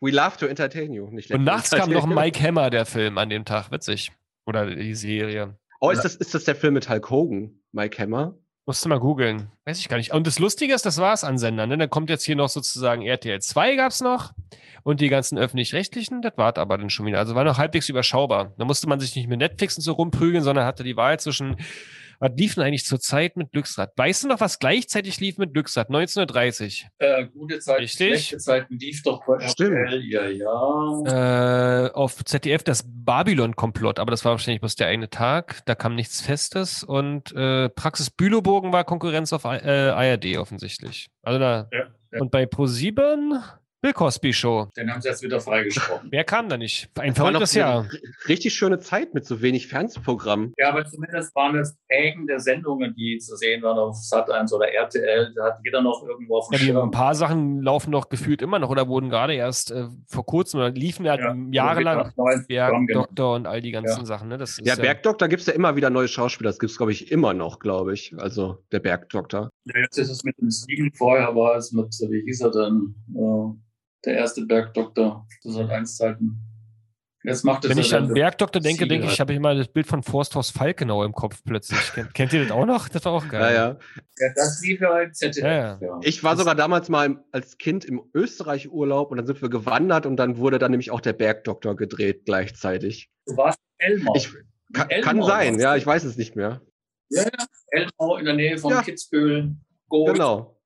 We love to entertain you. Nicht und nachts kam noch. Mike Hammer, der Film an dem Tag. Witzig. Oder die Serie. Oh, ist das, ist das der Film mit Hulk Hogan, Mike Hammer? Musste mal googeln. Weiß ich gar nicht. Und das Lustige ist, das war es an Sendern. Ne? Dann kommt jetzt hier noch sozusagen RTL 2 gab es noch und die ganzen öffentlich-rechtlichen. Das war aber dann schon wieder. Also war noch halbwegs überschaubar. Da musste man sich nicht mit Netflix und so rumprügeln, sondern hatte die Wahl zwischen, was lief denn eigentlich zur Zeit mit Glücksrad? Weißt du noch, was gleichzeitig lief mit Glücksrad? 1930. Äh, gute Zeiten, Richtig. schlechte Zeiten lief doch bei Stimmt. RTL. Ja, ja. Äh, auf ZDF das Babylon-Komplott, aber das war wahrscheinlich bloß der eine Tag. Da kam nichts Festes und äh, Praxis Bülowbogen war Konkurrenz auf äh, ARD offensichtlich. Also da. Ja, ja. Und bei Pro7 Bill Cosby Show. Den haben sie jetzt wieder freigesprochen. Wer kam da nicht? Ein Das verrücktes Jahr. ri- Richtig schöne Zeit mit so wenig Fernsehprogramm. Ja, aber zumindest waren es prägende Sendungen, die zu sehen waren auf Sat1 oder RTL. Da hat jeder noch irgendwo auf dem Ja, die, ein Schirm. paar Sachen laufen noch gefühlt immer noch oder wurden gerade erst äh, vor kurzem oder liefen ja, Ja, jahrelang Programm, genau. Bergdoktor und all die ganzen Ja. Sachen. Ne? Das ist, Ja, Bergdoktor gibt es ja immer wieder neue Schauspieler. Das gibt es, glaube ich, immer noch, glaube ich. Also der Bergdoktor. Ja, Jetzt ist es mit dem Siegen, vorher war es mit, wie hieß er denn? Äh, der erste Bergdoktor. Das hat eins Zeiten. Jetzt macht es Wenn ja ich an Bergdoktor denke, Siegel denke ich, halt. habe ich immer das Bild von Forsthaus Falkenau im Kopf plötzlich. Kennt, kennt ihr das auch noch? Das war auch Ja, geil. ja. Ja, das lief ja im ZDF. Ja, ja. Ich war sogar damals mal im- als Kind im Österreich-Urlaub und dann sind wir gewandert und dann wurde dann nämlich auch der Bergdoktor gedreht gleichzeitig. Du warst in Elmau. Ich- Kann, In kann Elmau sein, ja, ich weiß es nicht mehr. Ja, ja. Elmau in der Nähe von Ja. Kitzbühel. Gold, Genau.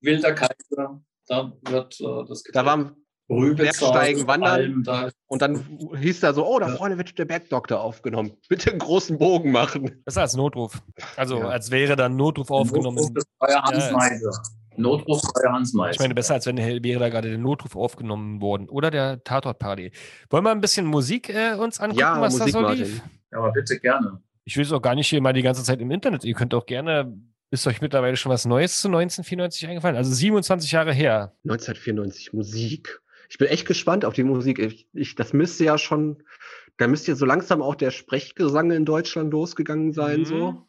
Wilder Kaiser. Da wird äh, das Da waren, Rübezahl, Bergsteigen, Wandern. Alm, da und dann hieß da so, oh, da vorne wird der Bergdoktor aufgenommen. Bitte einen großen Bogen machen. Das ist als Notruf. Also Ja. als wäre dann Notruf aufgenommen. Notruf des Freier Hans. Meiser. Notruf Freier Hans Meiser. Ich meine, besser als wenn wäre da gerade der Notruf aufgenommen worden. Oder der Tatort-Party. Wollen wir ein bisschen Musik äh, uns angucken, Ja, was Musik, da so Martin. lief? Ja, aber bitte gerne. Ich will es auch gar nicht hier mal die ganze Zeit im Internet. Ihr könnt auch gerne, ist euch mittlerweile schon was Neues zu 1994 eingefallen? Also 27 Jahre her. 1994 Musik. Ich bin echt gespannt auf die Musik. Ich, ich, das müsste ja schon, da müsste ja so langsam auch der Sprechgesang in Deutschland losgegangen sein. Mhm. So.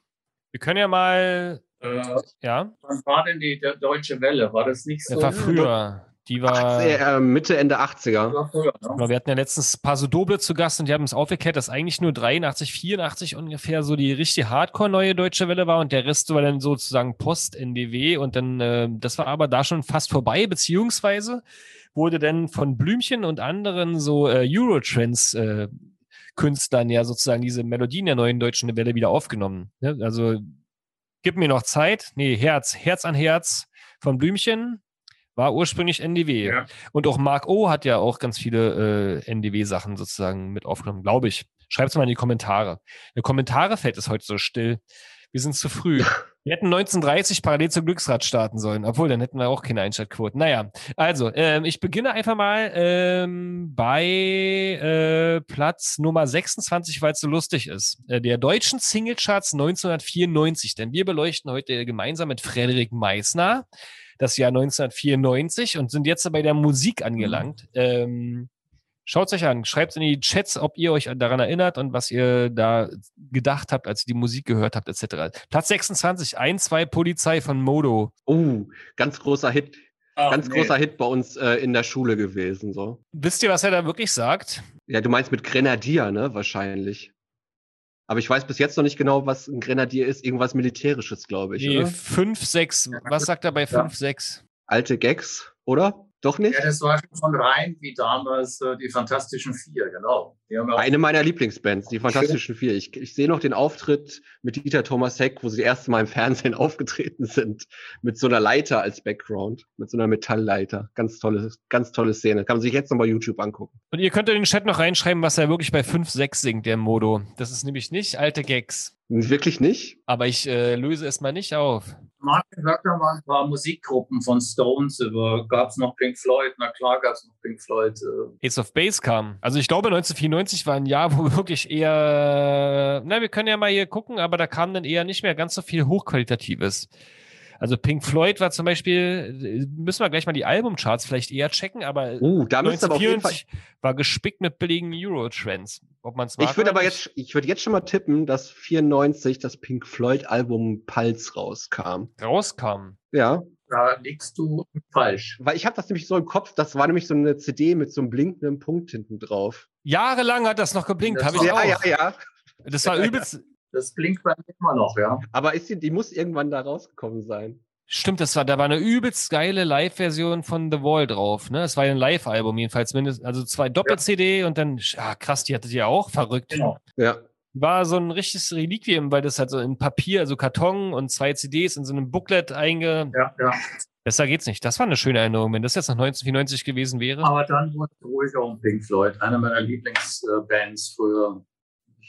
Wir können ja mal, Äh, ja, wann war denn die der Deutsche Welle? War das nicht so? das war früher. Die war. 80, äh, Mitte, Ende 80er. War früher, ne? Genau, wir hatten ja letztens ein paar so Doble zu Gast und die haben uns aufgeklärt, dass eigentlich nur 83, 84 ungefähr so die richtig Hardcore neue Deutsche Welle war und der Rest war dann sozusagen Post-NDW und dann, äh, das war aber da schon fast vorbei, beziehungsweise wurde dann von Blümchen und anderen so äh, Eurotrends äh, Künstlern ja sozusagen diese Melodien der neuen deutschen Welle wieder aufgenommen. Ne? Also gib mir noch Zeit. Nee, Herz, Herz an Herz von Blümchen war ursprünglich NDW. Ja. Und auch Mark O hat ja auch ganz viele äh, NDW-Sachen sozusagen mit aufgenommen, glaube ich. Schreibt es mal in die Kommentare. In Kommentare fällt es heute so still. Wir sind zu früh. Wir hätten 1930 parallel zu Glücksrad starten sollen, obwohl dann hätten wir auch keine Einschaltquoten. Naja, also ähm, ich beginne einfach mal ähm, bei äh, Platz Nummer 26, weil es so lustig ist. Äh, der deutschen Singlecharts 1994, denn wir beleuchten heute gemeinsam mit Frederik Meissner das Jahr 1994 und sind jetzt bei der Musik angelangt. Ähm, Schaut euch an, schreibt in die Chats, ob ihr euch daran erinnert und was ihr da gedacht habt, als ihr die Musik gehört habt, etc. Platz 26, 1, 2 Polizei von Modo. Oh, ganz großer Hit. Ach, Ganz nee. großer Hit bei uns äh, in der Schule gewesen. So. Wisst ihr, was er da wirklich sagt? Ja, du meinst mit Grenadier, ne? Wahrscheinlich. Aber ich weiß bis jetzt noch nicht genau, was ein Grenadier ist. Irgendwas Militärisches, glaube ich. Nee, Oder? 5, 6. Was sagt er bei 5, 6? Alte Gags, oder? Doch nicht? Ja, das war schon von Rhein, wie damals äh, die Fantastischen Vier, genau. Eine meiner Lieblingsbands, die Fantastischen Vier. Ich, ich sehe noch den Auftritt mit Dieter Thomas Heck, wo sie das erste Mal im Fernsehen aufgetreten sind. Mit so einer Leiter als Background. Mit so einer Metallleiter. Ganz tolle, ganz tolle Szene. Kann man sich jetzt noch bei YouTube angucken. Und ihr könnt in den Chat noch reinschreiben, was er wirklich bei 5, 6 singt, der Modo. Das ist nämlich nicht alte Gags. Wirklich nicht? Aber ich äh, löse es mal nicht auf. Martin sagt ein paar Musikgruppen von Stones über, gab es noch Pink Floyd? Na klar gab es noch Pink Floyd. Äh, Ace of Base kam. Also ich glaube 1994 war ein Jahr, wo wirklich eher, na, wir können ja mal hier gucken, aber da kam dann eher nicht mehr ganz so viel Hochqualitatives. Also Pink Floyd war zum Beispiel, äh, müssen wir gleich mal die Albumcharts vielleicht eher checken, aber Uh, da müsste aber auf jeden Fall. 1994 war gespickt mit billigen Euro-Trends. Ob man es mag Ich würde aber nicht. jetzt, ich würde jetzt schon mal tippen, dass 94 das Pink Floyd Album Pulse rauskam. rauskam. Ja, da liegst du falsch. weil ich habe das nämlich so im Kopf, das war nämlich so eine CD mit so einem blinkenden Punkt hinten drauf. Jahrelang hat das noch geblinkt, habe ich auch. ja, ja, ja. Das war übelst. Das blinkt bei mir immer noch, ja. Aber ist die, die muss irgendwann da rausgekommen sein. Stimmt, das war, da war eine übelst geile Live-Version von The Wall drauf, ne? Es war ja ein Live-Album jedenfalls, mindestens, also zwei Doppel-CD und dann, ja krass, die hattet ihr auch, verrückt. Genau. Ja. War so ein richtiges Reliquiem, weil das halt so in Papier, also Karton und zwei CDs in so einem Booklet einge... Ja, ja. Besser geht's nicht. Das war eine schöne Erinnerung, wenn das jetzt noch 1994 gewesen wäre. Aber dann wurde es ruhiger um Pink Floyd, eine meiner Lieblingsbands früher.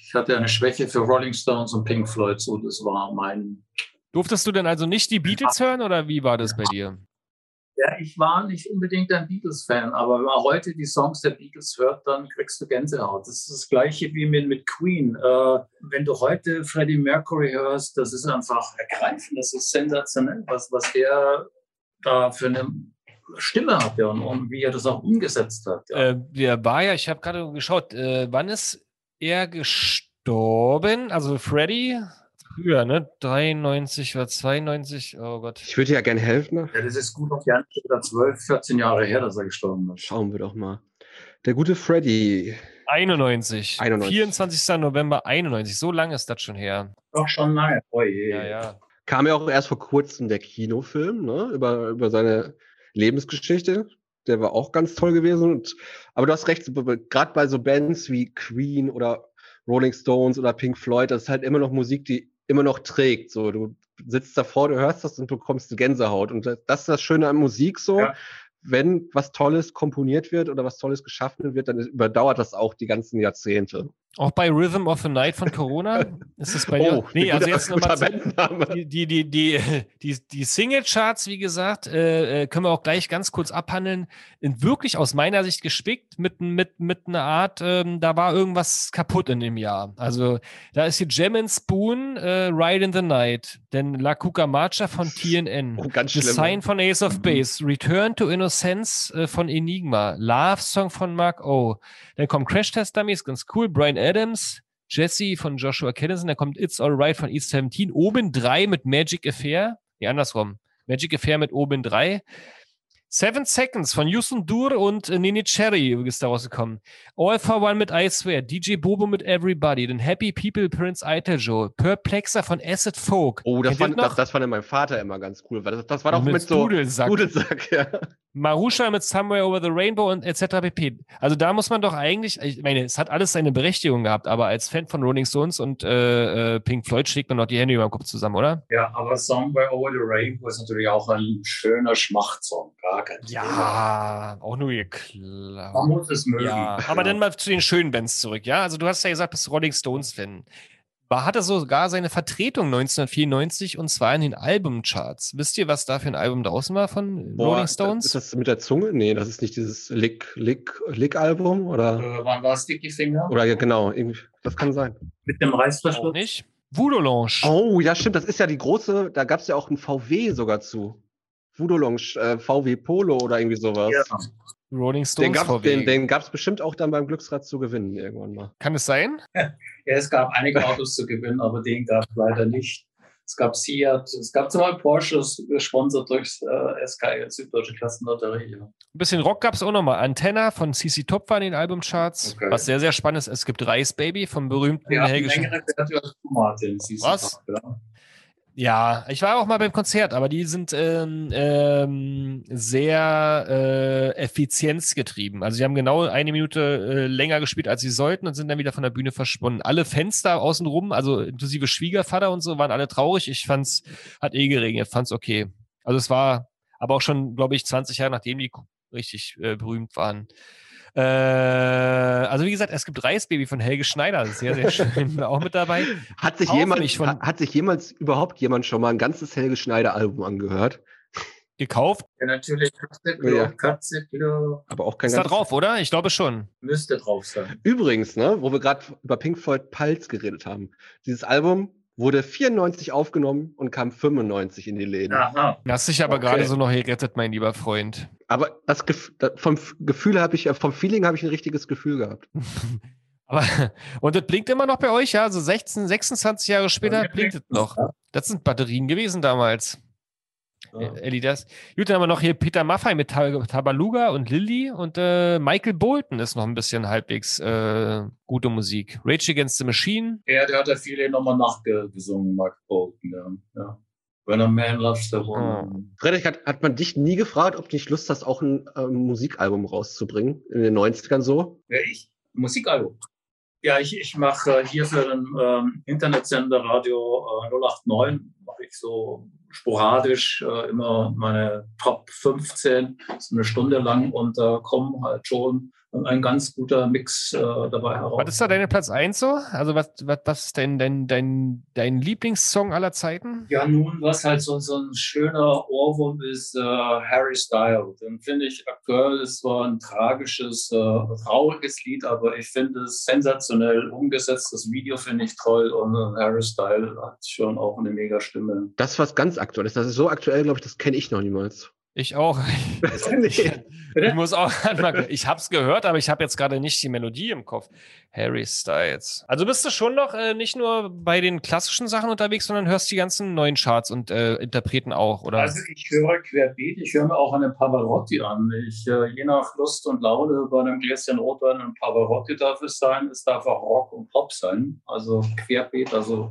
Ich hatte eine Schwäche für Rolling Stones und Pink Floyd, so das war mein. Durftest du denn also nicht die Beatles hören oder wie war das bei dir? Ja, ich war nicht unbedingt ein Beatles-Fan, aber wenn man heute die Songs der Beatles hört, dann kriegst du Gänsehaut. Das ist das Gleiche wie mit, mit Queen. Äh, wenn du heute Freddie Mercury hörst, das ist einfach ergreifend, das ist sensationell, was, was er da für eine Stimme hat ja, und, und wie er das auch umgesetzt hat. Ja. Äh, der war ja, ich habe gerade geschaut, äh, wann ist er gestorben? Also Freddy? Früher, ne? 93 oder 92, oh Gott. Ich würde ja gerne helfen. ne? Ja, das ist gut und gerne oder 12, 14 Jahre her, dass er gestorben ist. Schauen wir doch mal. Der gute Freddy. 91. 91. 24. November 91. So lange ist das schon her. Doch schon lange. Oh je. Ja, ja. Kam ja auch erst vor kurzem der Kinofilm, ne? Über, über seine Lebensgeschichte. Der war auch ganz toll gewesen. Und, aber du hast recht, gerade bei so Bands wie Queen oder Rolling Stones oder Pink Floyd, das ist halt immer noch Musik, die immer noch trägt. So, du sitzt davor, du hörst das und bekommst eine Gänsehaut. Und das ist das Schöne an Musik so. Ja. Wenn was Tolles komponiert wird oder was Tolles geschaffen wird, dann überdauert das auch die ganzen Jahrzehnte. Auch bei Rhythm of the Night von Corona ist es bei dir. Nee, ein also jetzt nochmal die, die, die, die, die, die Single-Charts, wie gesagt, äh, äh, können wir auch gleich ganz kurz abhandeln. Sind wirklich aus meiner Sicht gespickt mit, mit, mit einer Art, ähm, da war irgendwas kaputt in dem Jahr. Also da ist hier Gem and Spoon, äh, Ride in the Night, denn La Cucamacha von TNN. Oh, ganz The schlimm. Sign von Ace of Base, Return to Innocence äh, von Enigma, Love Song von Mark O. Dann kommt Crash Test Dummies, ganz cool, Brian Adams, Jesse von Joshua Kennison, dann kommt It's Alright von East 17, Oben 3 mit Magic Affair, nee, andersrum, Magic Affair mit Oben 3. Seven Seconds von Yusun Dur und äh, Nini Cherry ist da rausgekommen. All for One mit I Swear, DJ Bobo mit Everybody, dann Happy People Prince Iteljo, Perplexer von Acid Folk. Oh, das fand, das, das fand mein Vater immer ganz cool. Weil das, das war doch Mit mit, so Dudelsack. Dudelsack, ja. Marusha mit Somewhere Over the Rainbow und etc. pp. Also da muss man doch eigentlich, ich meine, es hat alles seine Berechtigung gehabt, aber als Fan von Rolling Stones und äh, äh, Pink Floyd schlägt man doch die Hände über den Kopf zusammen, oder? Ja, aber Somewhere Over the Rainbow ist natürlich auch ein schöner Schmachtsong. Gar kein Thema. auch nur Man geklaut. muss es mögen. Ja, aber dann mal zu den schönen Bands zurück, ja? Also du hast ja gesagt, bist Rolling Stones-Fan. War, hatte sogar seine Vertretung 1994 und zwar in den Albumcharts. Wisst ihr, was da für ein Album draußen war von Boah, Rolling Stones? Ist das mit der Zunge? Nee, das ist nicht dieses Lick, Lick, Lick-Album oder? Äh, wann war es Sticky Finger? Oder ja, genau, irgendwie, das kann sein. Mit dem Auch Reißverschluss? nicht. Voodoo Lounge. Oh, ja, stimmt, das ist ja die große, da gab es ja auch ein VW sogar zu. Voodoo Lounge, äh, VW Polo oder irgendwie sowas. Ja. Rolling Den Stones gab's, den, den gab's bestimmt auch dann beim Glücksrad zu gewinnen irgendwann mal. Kann es sein? ja, es gab einige Autos zu gewinnen, aber den gab es leider nicht. es gab Seat, es gab zum Beispiel Porsche, gesponsert durch äh, SKL, Süddeutsche Klassenlotterie. Ja. Ein bisschen Rock gab es auch nochmal. Antenna von CC Top war in den Albumcharts. Okay. Was sehr, sehr spannend ist. Es gibt Reis Baby vom berühmten Ja, Helge Martin. Was? da, Ja. Ja, ich war auch mal beim Konzert, aber die sind ähm, ähm, sehr äh, effizienzgetrieben. Also sie haben genau eine Minute äh, länger gespielt, als sie sollten und sind dann wieder von der Bühne verschwunden. Alle Fenster außenrum, also inklusive Schwiegervater und so, waren alle traurig. Ich fand's, hat eh geregnet, fand's okay. Also es war aber auch schon, glaube ich, 20 Jahre nachdem die richtig äh, berühmt waren. Äh, also wie gesagt, es gibt Reisbaby von Helge Schneider, sehr, sehr schön, auch mit dabei. Hat sich, jemand, von- ha- hat sich jemals überhaupt jemand schon mal ein ganzes Helge Schneider-Album angehört? Gekauft. Ja, natürlich. Katze, Ja. Katze, Aber auch kein Ist da drauf, oder? Ich glaube schon. müsste drauf sein. Übrigens, ne, wo wir gerade über Pink Floyd Pulse geredet haben. Dieses Album wurde 94 aufgenommen und kam 95 in die Läden. Aha. Hast dich aber Okay. gerade so noch gerettet, mein lieber Freund. Aber das Gef da- vom Gefühl habe ich, äh, vom Feeling habe ich ein richtiges Gefühl gehabt. Aber, und das blinkt immer noch bei euch, ja? So 16, 26 Jahre später blinkt es noch. Das sind Batterien gewesen damals. Ja. Äh, Elli, das. Gut, dann haben wir noch hier Peter Maffay mit Ta- Tabaluga und Lilly und äh, Michael Bolton ist noch ein bisschen halbwegs äh, gute Musik. Rage Against the Machine. Ja, der hat ja viele nochmal nachgesungen, Mark Bolton. Ja. Ja. When a man loves the woman. Frederik, hat, hat man dich nie gefragt, ob du nicht Lust hast, auch ein ähm, Musikalbum rauszubringen? In den 90ern so? Ja, ich. Musikalbum. Ja, ich, ich mache äh, hier für den ähm, Internetsender Radio äh, 089 mache ich so sporadisch äh, immer meine Top 15, so eine Stunde lang und da kommen halt schon ein ganz guter Mix äh, dabei heraus. Was ist da deine Platz 1 so? Also was, was, was ist dein, dein, dein, dein Lieblingssong aller Zeiten? Ja, nun, was halt so, so ein schöner Ohrwurm ist, äh, Harry Styles. Den finde ich aktuell, ist zwar ein tragisches, äh, trauriges Lied, aber ich finde es sensationell umgesetzt. Das Video finde ich toll und äh, Harry Styles hat schon auch eine mega Stimme. Das was ganz Aktuelles. Das ist so aktuell, glaube ich, das kenne ich noch niemals. Ich auch. Ich, ich muss auch, ich habe es gehört, aber ich habe jetzt gerade nicht die Melodie im Kopf. Harry Styles. Also bist du schon noch äh, nicht nur bei den klassischen Sachen unterwegs, sondern hörst die ganzen neuen Charts und äh, Interpreten auch, oder? Also ich höre querbeet, ich höre mir auch einen Pavarotti an. Ich, äh, je nach Lust und Laune bei einem Gläschen Rotwein ein Pavarotti darf es sein, es darf auch Rock und Pop sein. Also querbeet, also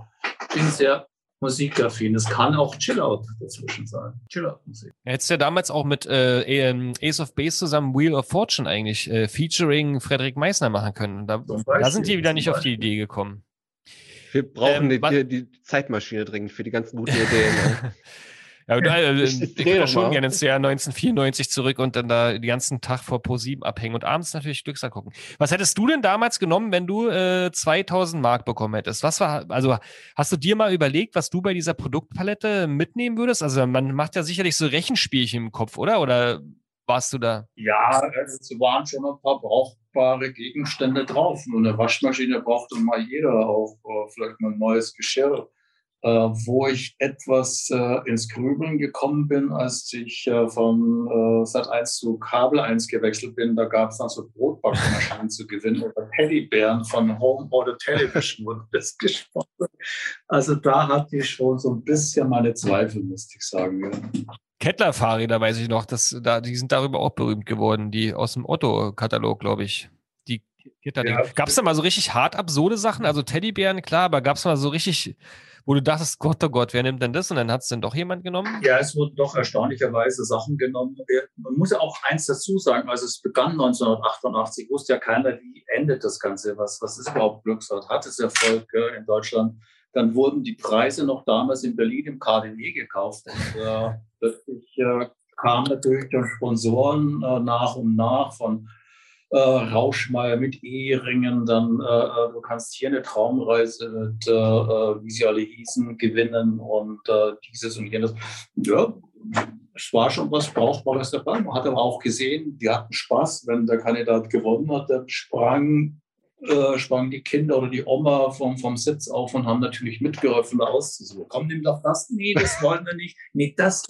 ich bin sehr musikaffin. Es kann auch Chillout dazwischen sein. Chillout-Musik. Hättest du ja damals auch mit äh, ähm, Ace of Base zusammen Wheel of Fortune eigentlich äh, featuring Frederik Meissner machen können. Da, da sind die wieder nicht auf die. Idee gekommen. Wir brauchen Ähm, die, die, die Zeitmaschine dringend für die ganzen guten Ideen. Ja, und, äh, Ich- ich ich würde schon gerne ins Jahr 1994 zurück und dann da den ganzen Tag vor Pro7 abhängen und abends natürlich Glücksrad gucken. Was hättest du denn damals genommen, wenn du äh, 2000 Mark bekommen hättest? Was war, also hast du dir mal überlegt, was du bei dieser Produktpalette mitnehmen würdest? Also man macht ja sicherlich so Rechenspielchen im Kopf, oder? Oder warst du da? Ja, es waren schon ein paar brauchbare Gegenstände drauf. Und eine Waschmaschine brauchte mal jeder, auch äh, vielleicht mal ein neues Geschirr. Äh, wo ich etwas äh, ins Grübeln gekommen bin, als ich äh, von äh, Sat 1 zu Kabel 1 gewechselt bin, da gab es dann so Brotbackmaschinen zu gewinnen oder Teddybären von Home Order Television wurde das gesprochen. Also da hatte ich schon so ein bisschen meine Zweifel, müsste ich sagen. Ja. Kettler-Fahrräder, weiß ich noch, das, da, die sind darüber auch berühmt geworden, die aus dem Otto-Katalog, glaube ich. Die Kettler Ja. Gab es da mal so richtig hart absurde Sachen? Also Teddybären, klar, aber gab es mal so richtig, wo du dachtest, Gott, oh Gott, wer nimmt denn das? Und dann hat es dann doch jemand genommen? Ja, es wurden doch erstaunlicherweise Sachen genommen. Man muss ja auch eins dazu sagen, also es begann 1988, wusste ja keiner, wie endet das Ganze, was, was ist überhaupt Glücksrad, hat es Erfolg in Deutschland. Dann wurden die Preise noch damals in Berlin im KDW gekauft und äh, plötzlich äh, kamen natürlich dann Sponsoren äh, nach und nach von äh, Rauschmeier mit Eheringen, dann äh, äh, du kannst hier eine Traumreise mit, äh, äh, wie sie alle hießen, gewinnen und äh, dieses und jenes. Ja, es war schon was Brauchbares dabei. Man hat aber auch gesehen, die hatten Spaß. Wenn der Kandidat gewonnen hat, dann sprang, äh, sprangen die Kinder oder die Oma vom, vom Sitz auf und haben natürlich mitgeholfen, da auszusuchen. Komm, nimm doch das. Nee, das wollen wir nicht. Nee, das,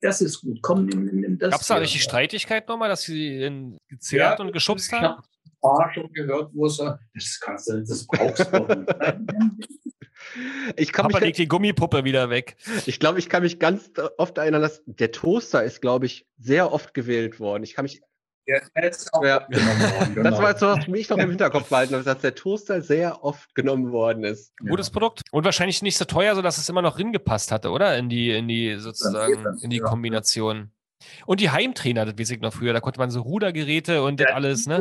das ist gut. Komm, nimm, nimm, nimm das. Gab es da hier. richtig Streitigkeit nochmal, dass sie gezerrt Ja, und geschubst Ich haben? habe ein paar schon gehört, wo es sagt, das kannst du, das brauchst du doch nicht. Ich kann Papa mich, legt die Gummipuppe wieder weg. ich glaube, ich kann mich ganz oft erinnern, dass der Toaster ist, glaube ich, sehr oft gewählt worden. Ich kann mich, Der ist auch Ja. worden, genau. das war jetzt so, was mich noch im Hinterkopf behalten, habe, dass der Toaster sehr oft genommen worden ist. Gutes Produkt. Und wahrscheinlich nicht so teuer, sodass es immer noch gepasst hatte, oder? In die, in die sozusagen, das, in die ja. Kombination. Und die Heimtrainer, das weiß ich noch früher, da konnte man so Rudergeräte und das Ja, alles, ne?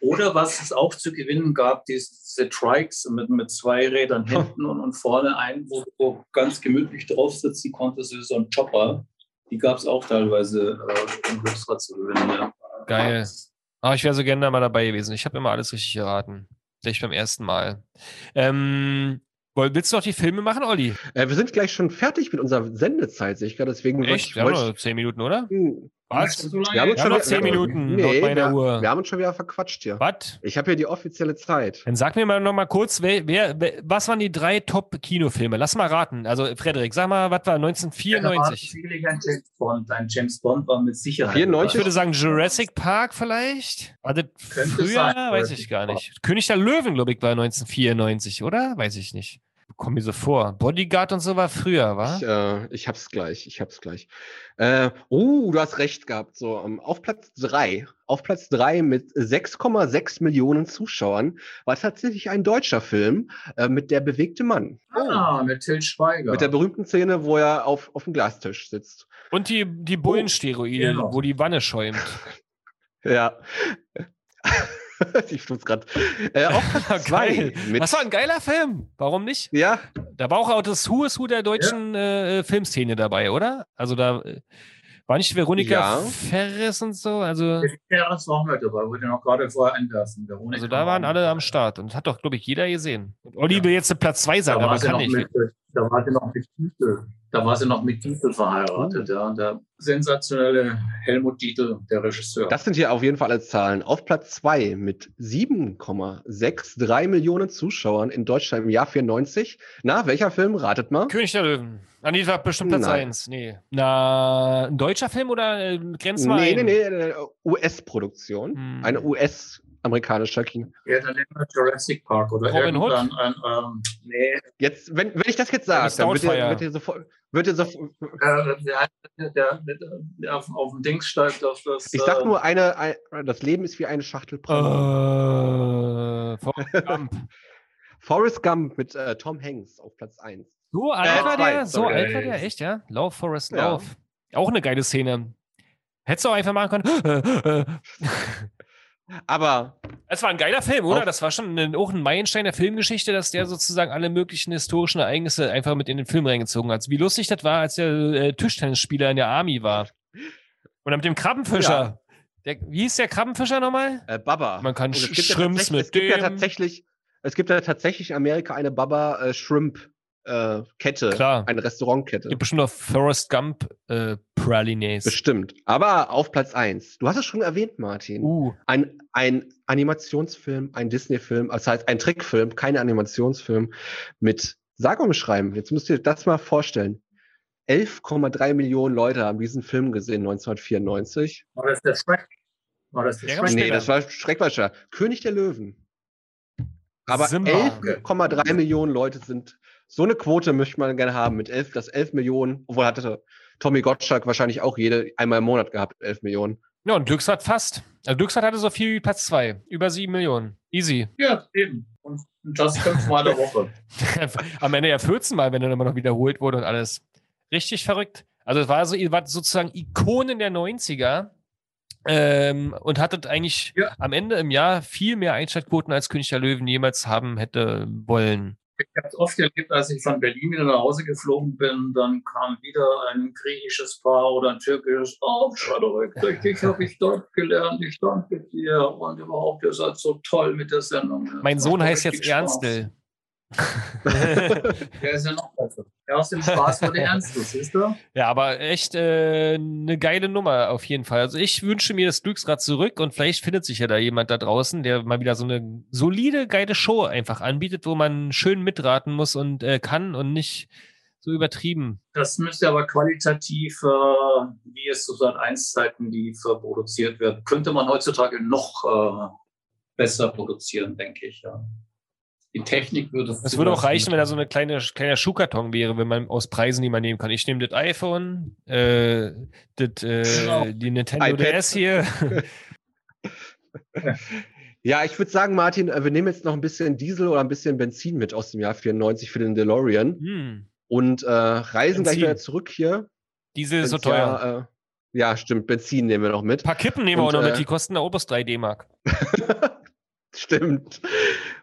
Oder was es auch zu gewinnen gab, diese Trikes mit, mit zwei Rädern hinten und, und vorne ein, wo du ganz gemütlich drauf sitzen konntest, wie so ein Chopper. Die gab es auch teilweise äh, im Glücksrad zu gewinnen. Ja. Geil. Aber ich wäre so gerne da mal dabei gewesen. Ich habe immer alles richtig geraten. Vielleicht beim ersten Mal. Ähm, willst du noch die Filme machen, Olli? Äh, wir sind gleich schon fertig mit unserer Sendezeit, sehe ich gerade. Deswegen wollte Echt? ich, Wir haben wollte noch zehn Minuten, oder? Ich, Was? So? Wir haben uns Ja, schon noch wieder- zehn Minuten nee, laut meiner wir, Uhr. wir haben uns schon wieder verquatscht hier. Was? Ich habe hier die offizielle Zeit. Dann sag mir mal noch mal kurz, wer, wer, wer, was waren die drei Top-Kinofilme? Lass mal raten. Also, Frederik, sag mal, was war Ja, da war 1994? sicherlich ein James Bond. Ein James Bond war mit Sicherheit. 94? Ich würde sagen Jurassic Park vielleicht. War das Könnte früher? sein, Weiß ich gar nicht. König der Löwen, glaube ich, war 1994, oder? Weiß ich nicht. Kommt mir so vor. Bodyguard und so war früher, wa? Ich, äh, ich hab's gleich, ich hab's gleich. Äh, oh, du hast recht gehabt. So, ähm, auf Platz drei, auf Platz drei mit 6,6 Millionen Zuschauern war tatsächlich ein deutscher Film äh, mit Der bewegte Mann. Ah, mit Till Schweiger. Mit der berühmten Szene, wo er auf, auf dem Glastisch sitzt. Und die, die Bullensteroide, genau. wo die Wanne schäumt. Ja. ich tut's grad. Äh, auf Platz. Geil. Mit, Das war ein geiler Film. Warum nicht? ja, Da war auch das Who is Who der deutschen äh, Filmszene dabei, oder? Also da äh, war nicht Veronika Ja. Ferres und so. Also, Ja, das war auch mit dabei, wollte noch gerade vorher. Veronika also da waren war alle am. Start. Und das hat doch, glaube ich, jeder gesehen. Und Olli Ja. will jetzt Platz zwei sagen, Da war, aber kann nicht. mit, da war sie noch mit Dietl. Da war sie noch mit Dietl verheiratet, ja. Der sensationelle Helmut Dietl, der Regisseur. das sind hier auf jeden Fall alle Zahlen. Auf Platz zwei mit 7,63 Millionen Zuschauern in Deutschland im Jahr 94. Na, welcher Film? Ratet mal. König der Löwen. Ah, nee, war bestimmt Platz Nein. eins. Nee. Na, ein deutscher Film oder äh, grenzt mal Nee, ein? nee, nee, US-Produktion. Hm. Eine US-amerikanischer Kino. ja, dann nehmen wir Jurassic Park oder Robin Hood? ein, ähm, nee, Jetzt, wenn, wenn ich das jetzt Ja, sage, dann wird ihr, wird ihr sofort, wird ihr sofort, äh, der, der, der, auf, auf dem Dings steigt, auf das. ich sag äh, nur eine, ein, das Leben ist wie eine Schachtel Pommes. Äh, Forrest Gump. Forrest Gump mit äh, Tom Hanks auf Platz 1. So alt Äh, war zwei, der? So sorry. alt war der? Echt, ja? Lauf, Forrest, Ja. Lauf. Auch eine geile Szene. Hättest du auch einfach machen können. Aber Es war ein geiler Film, oder? Das war schon ein, auch ein Meilenstein der Filmgeschichte, dass der sozusagen alle möglichen historischen Ereignisse einfach mit in den Film reingezogen hat. Wie lustig das war, als der äh, Tischtennisspieler in der Army war. Und dann mit dem Krabbenfischer. Der, wie hieß der Krabbenfischer nochmal? äh, Baba. Man kann Sch- ja Shrimps mit es gibt ja dem. tatsächlich, es gibt ja tatsächlich in Amerika eine Baba äh, Shrimp äh, Kette, Klar. eine Restaurantkette. Gibt bestimmt noch Forrest Gump äh, Pralines. Bestimmt. Aber auf Platz 1. Du hast es schon erwähnt, Martin. Uh, Ein, ein Animationsfilm, ein Disney-Film, das heißt ein Trickfilm, kein Animationsfilm mit sag und schreiben. Jetzt müsst ihr euch das mal vorstellen. 11,3 Millionen Leute haben diesen Film gesehen 1994. War das der Shrek? War das der Shrek? Nee, das war Schreckwascher. König der Löwen. Aber Simba. 11,3 Millionen Leute sind, so eine Quote möchte man gerne haben mit 11, das 11 Millionen, obwohl hatte Tommy Gottschalk wahrscheinlich auch jede, einmal im Monat gehabt, 11 Millionen. ja, und Glücksrad fast. Also Glücksrad hatte so viel wie Platz zwei. Über sieben Millionen. Easy. Ja, eben. Und das fünfmal der Woche. Am Ende ja 14 Mal, wenn er immer noch wiederholt wurde und alles. Richtig verrückt. Also es war so, ihr wart sozusagen Ikonen der 90er ähm, und hattet eigentlich Ja. am Ende im Jahr viel mehr Einschaltquoten als König der Löwen jemals haben hätte wollen. Ich habe es oft erlebt, als ich von Berlin wieder nach Hause geflogen bin, dann kam wieder ein griechisches Paar oder ein türkisches. Oh, Frederik, durch dich habe ich dort gelernt. Ich danke dir. Und überhaupt, ihr seid so toll mit der Sendung. Mein Sohn heißt jetzt Spaß. Ernstl. Der ist ja noch besser. Ja, aus dem Spaß wurde Ernst, siehst du? Ja, aber echt äh, eine geile Nummer auf jeden Fall. Also ich wünsche mir das Glücksrad zurück und vielleicht findet sich ja da jemand da draußen, der mal wieder so eine solide, geile Show einfach anbietet, wo man schön mitraten muss und äh, kann und nicht so übertrieben. Das müsste aber qualitativ, äh, wie es so seit 1 Zeiten lief, äh, produziert werden. Könnte man heutzutage noch äh, besser produzieren, denke ich. Ja. Die Technik würde Es würde auch reichen, wenn da so eine kleine kleiner Schuhkarton wäre, wenn man aus Preisen, die man nehmen kann. Ich nehme das iPhone, äh, das, äh, Genau. die Nintendo iPad. DS hier. Ja, ich würde sagen, Martin, äh, wir nehmen jetzt noch ein bisschen Diesel oder ein bisschen Benzin mit aus dem Jahr 94 für den DeLorean Hm, und äh, reisen gleich Benzin. wieder zurück hier. diese ist so teuer. Jahr, äh, ja, stimmt, Benzin nehmen wir noch mit. Ein paar Kippen nehmen wir auch Und, noch mit, äh, die kosten da oberst 3 D-Mark. Stimmt.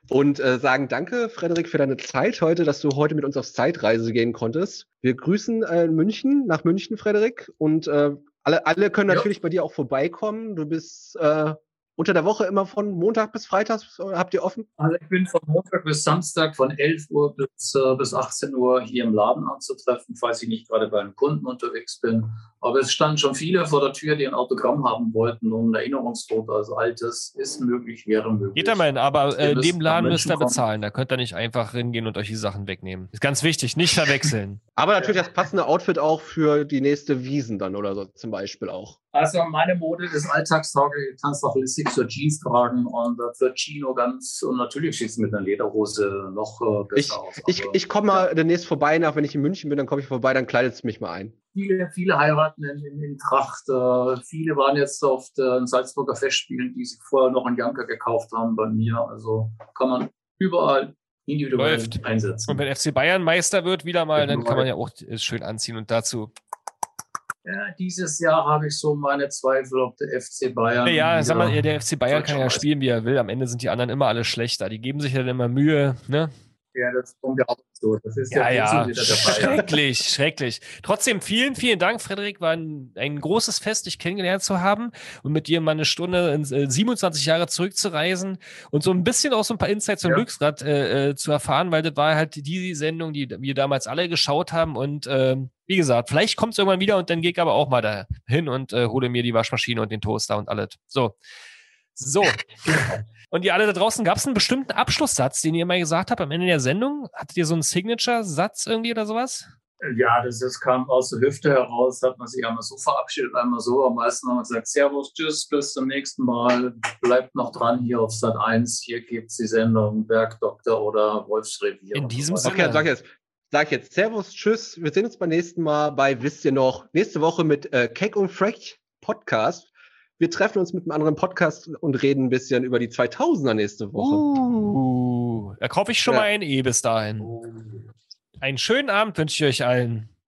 Und äh, sagen danke, Frederik, für deine Zeit heute, dass du heute mit uns auf Zeitreise gehen konntest. Wir grüßen äh, München, nach München, Frederik. Und äh, alle, alle können Ja. natürlich bei dir auch vorbeikommen. Du bist äh, unter der Woche immer von Montag bis Freitag, habt ihr offen? Also ich bin von Montag bis Samstag von 11 Uhr bis, äh, bis 18 Uhr hier im Laden anzutreffen, falls ich nicht gerade bei einem Kunden unterwegs bin. Aber es standen schon viele vor der Tür, die ein Autogramm haben wollten und ein Erinnerungsfoto. Also altes ist möglich, wäre möglich. Geht da mal hin, aber äh, dem Laden müsst ihr bezahlen. Da könnt ihr nicht einfach hingehen und euch die Sachen wegnehmen. Ist ganz wichtig, nicht verwechseln. Aber natürlich das passende Outfit auch für die nächste Wiesen dann oder so zum Beispiel auch. Also meine Mode ist alltagstauglich. Du kannst auch lässig so Jeans tragen und äh, für Chino ganz und natürlich sieht es mit einer Lederhose noch äh, besser Ich, aus. ich, Aber ich komme mal demnächst vorbei, nach wenn ich in München bin, dann komme ich vorbei, dann kleidet es mich mal ein. Viele, viele heiraten in, in, in Tracht. Äh, viele waren jetzt auf den Salzburger Festspielen, die sich vorher noch einen Janker gekauft haben bei mir. Also kann man überall individuell Läuft. einsetzen. Und wenn FC Bayern Meister wird, wieder mal, dann kann man ja auch äh, schön anziehen und dazu. Ja, dieses Jahr habe ich so meine Zweifel, ob der FC Bayern. Ja, sag mal, der FC Bayern kann ja spielen, wie er will. Am Ende sind die anderen immer alle schlechter. Die geben sich ja dann immer Mühe, ne? Ja, das kommt ja auch so. Das ist Ja, ja, ja. Schrecklich, schrecklich. Trotzdem vielen, vielen Dank, Frederik. War ein, ein großes Fest, dich kennengelernt zu haben und mit dir mal eine Stunde in äh, 27 Jahre zurückzureisen und so ein bisschen auch so ein paar Insights zum Ja. Glücksrad äh, äh, zu erfahren, weil das war halt die Sendung, die wir damals alle geschaut haben. Und ähm, wie gesagt, vielleicht kommt es irgendwann wieder und dann gehe ich aber auch mal da hin und äh, hole mir die Waschmaschine und den Toaster und alles. So. So. Und ihr alle da draußen, gab es einen bestimmten Abschlusssatz, den ihr mal gesagt habt am Ende der Sendung? Hattet ihr so einen Signature-Satz irgendwie oder sowas? Ja, das, das kam aus der Hüfte heraus, hat man sich einmal so verabschiedet, einmal so. Am meisten haben wir gesagt, Servus, tschüss, bis zum nächsten Mal. Bleibt noch dran hier auf Sat 1. Hier gibt es die Sendung Bergdoktor oder Wolfsrevier. In diesem Sinne. Okay, dann sag ich jetzt, sag jetzt Servus, Tschüss. Wir sehen uns beim nächsten Mal bei Wisst ihr noch, nächste Woche mit äh, Keck und Freck Podcast. Wir treffen uns mit einem anderen Podcast und reden ein bisschen über die 2000er nächste Woche. Uh, da kaufe ich schon Ja. mal ein E bis dahin. Einen schönen Abend wünsche ich euch allen.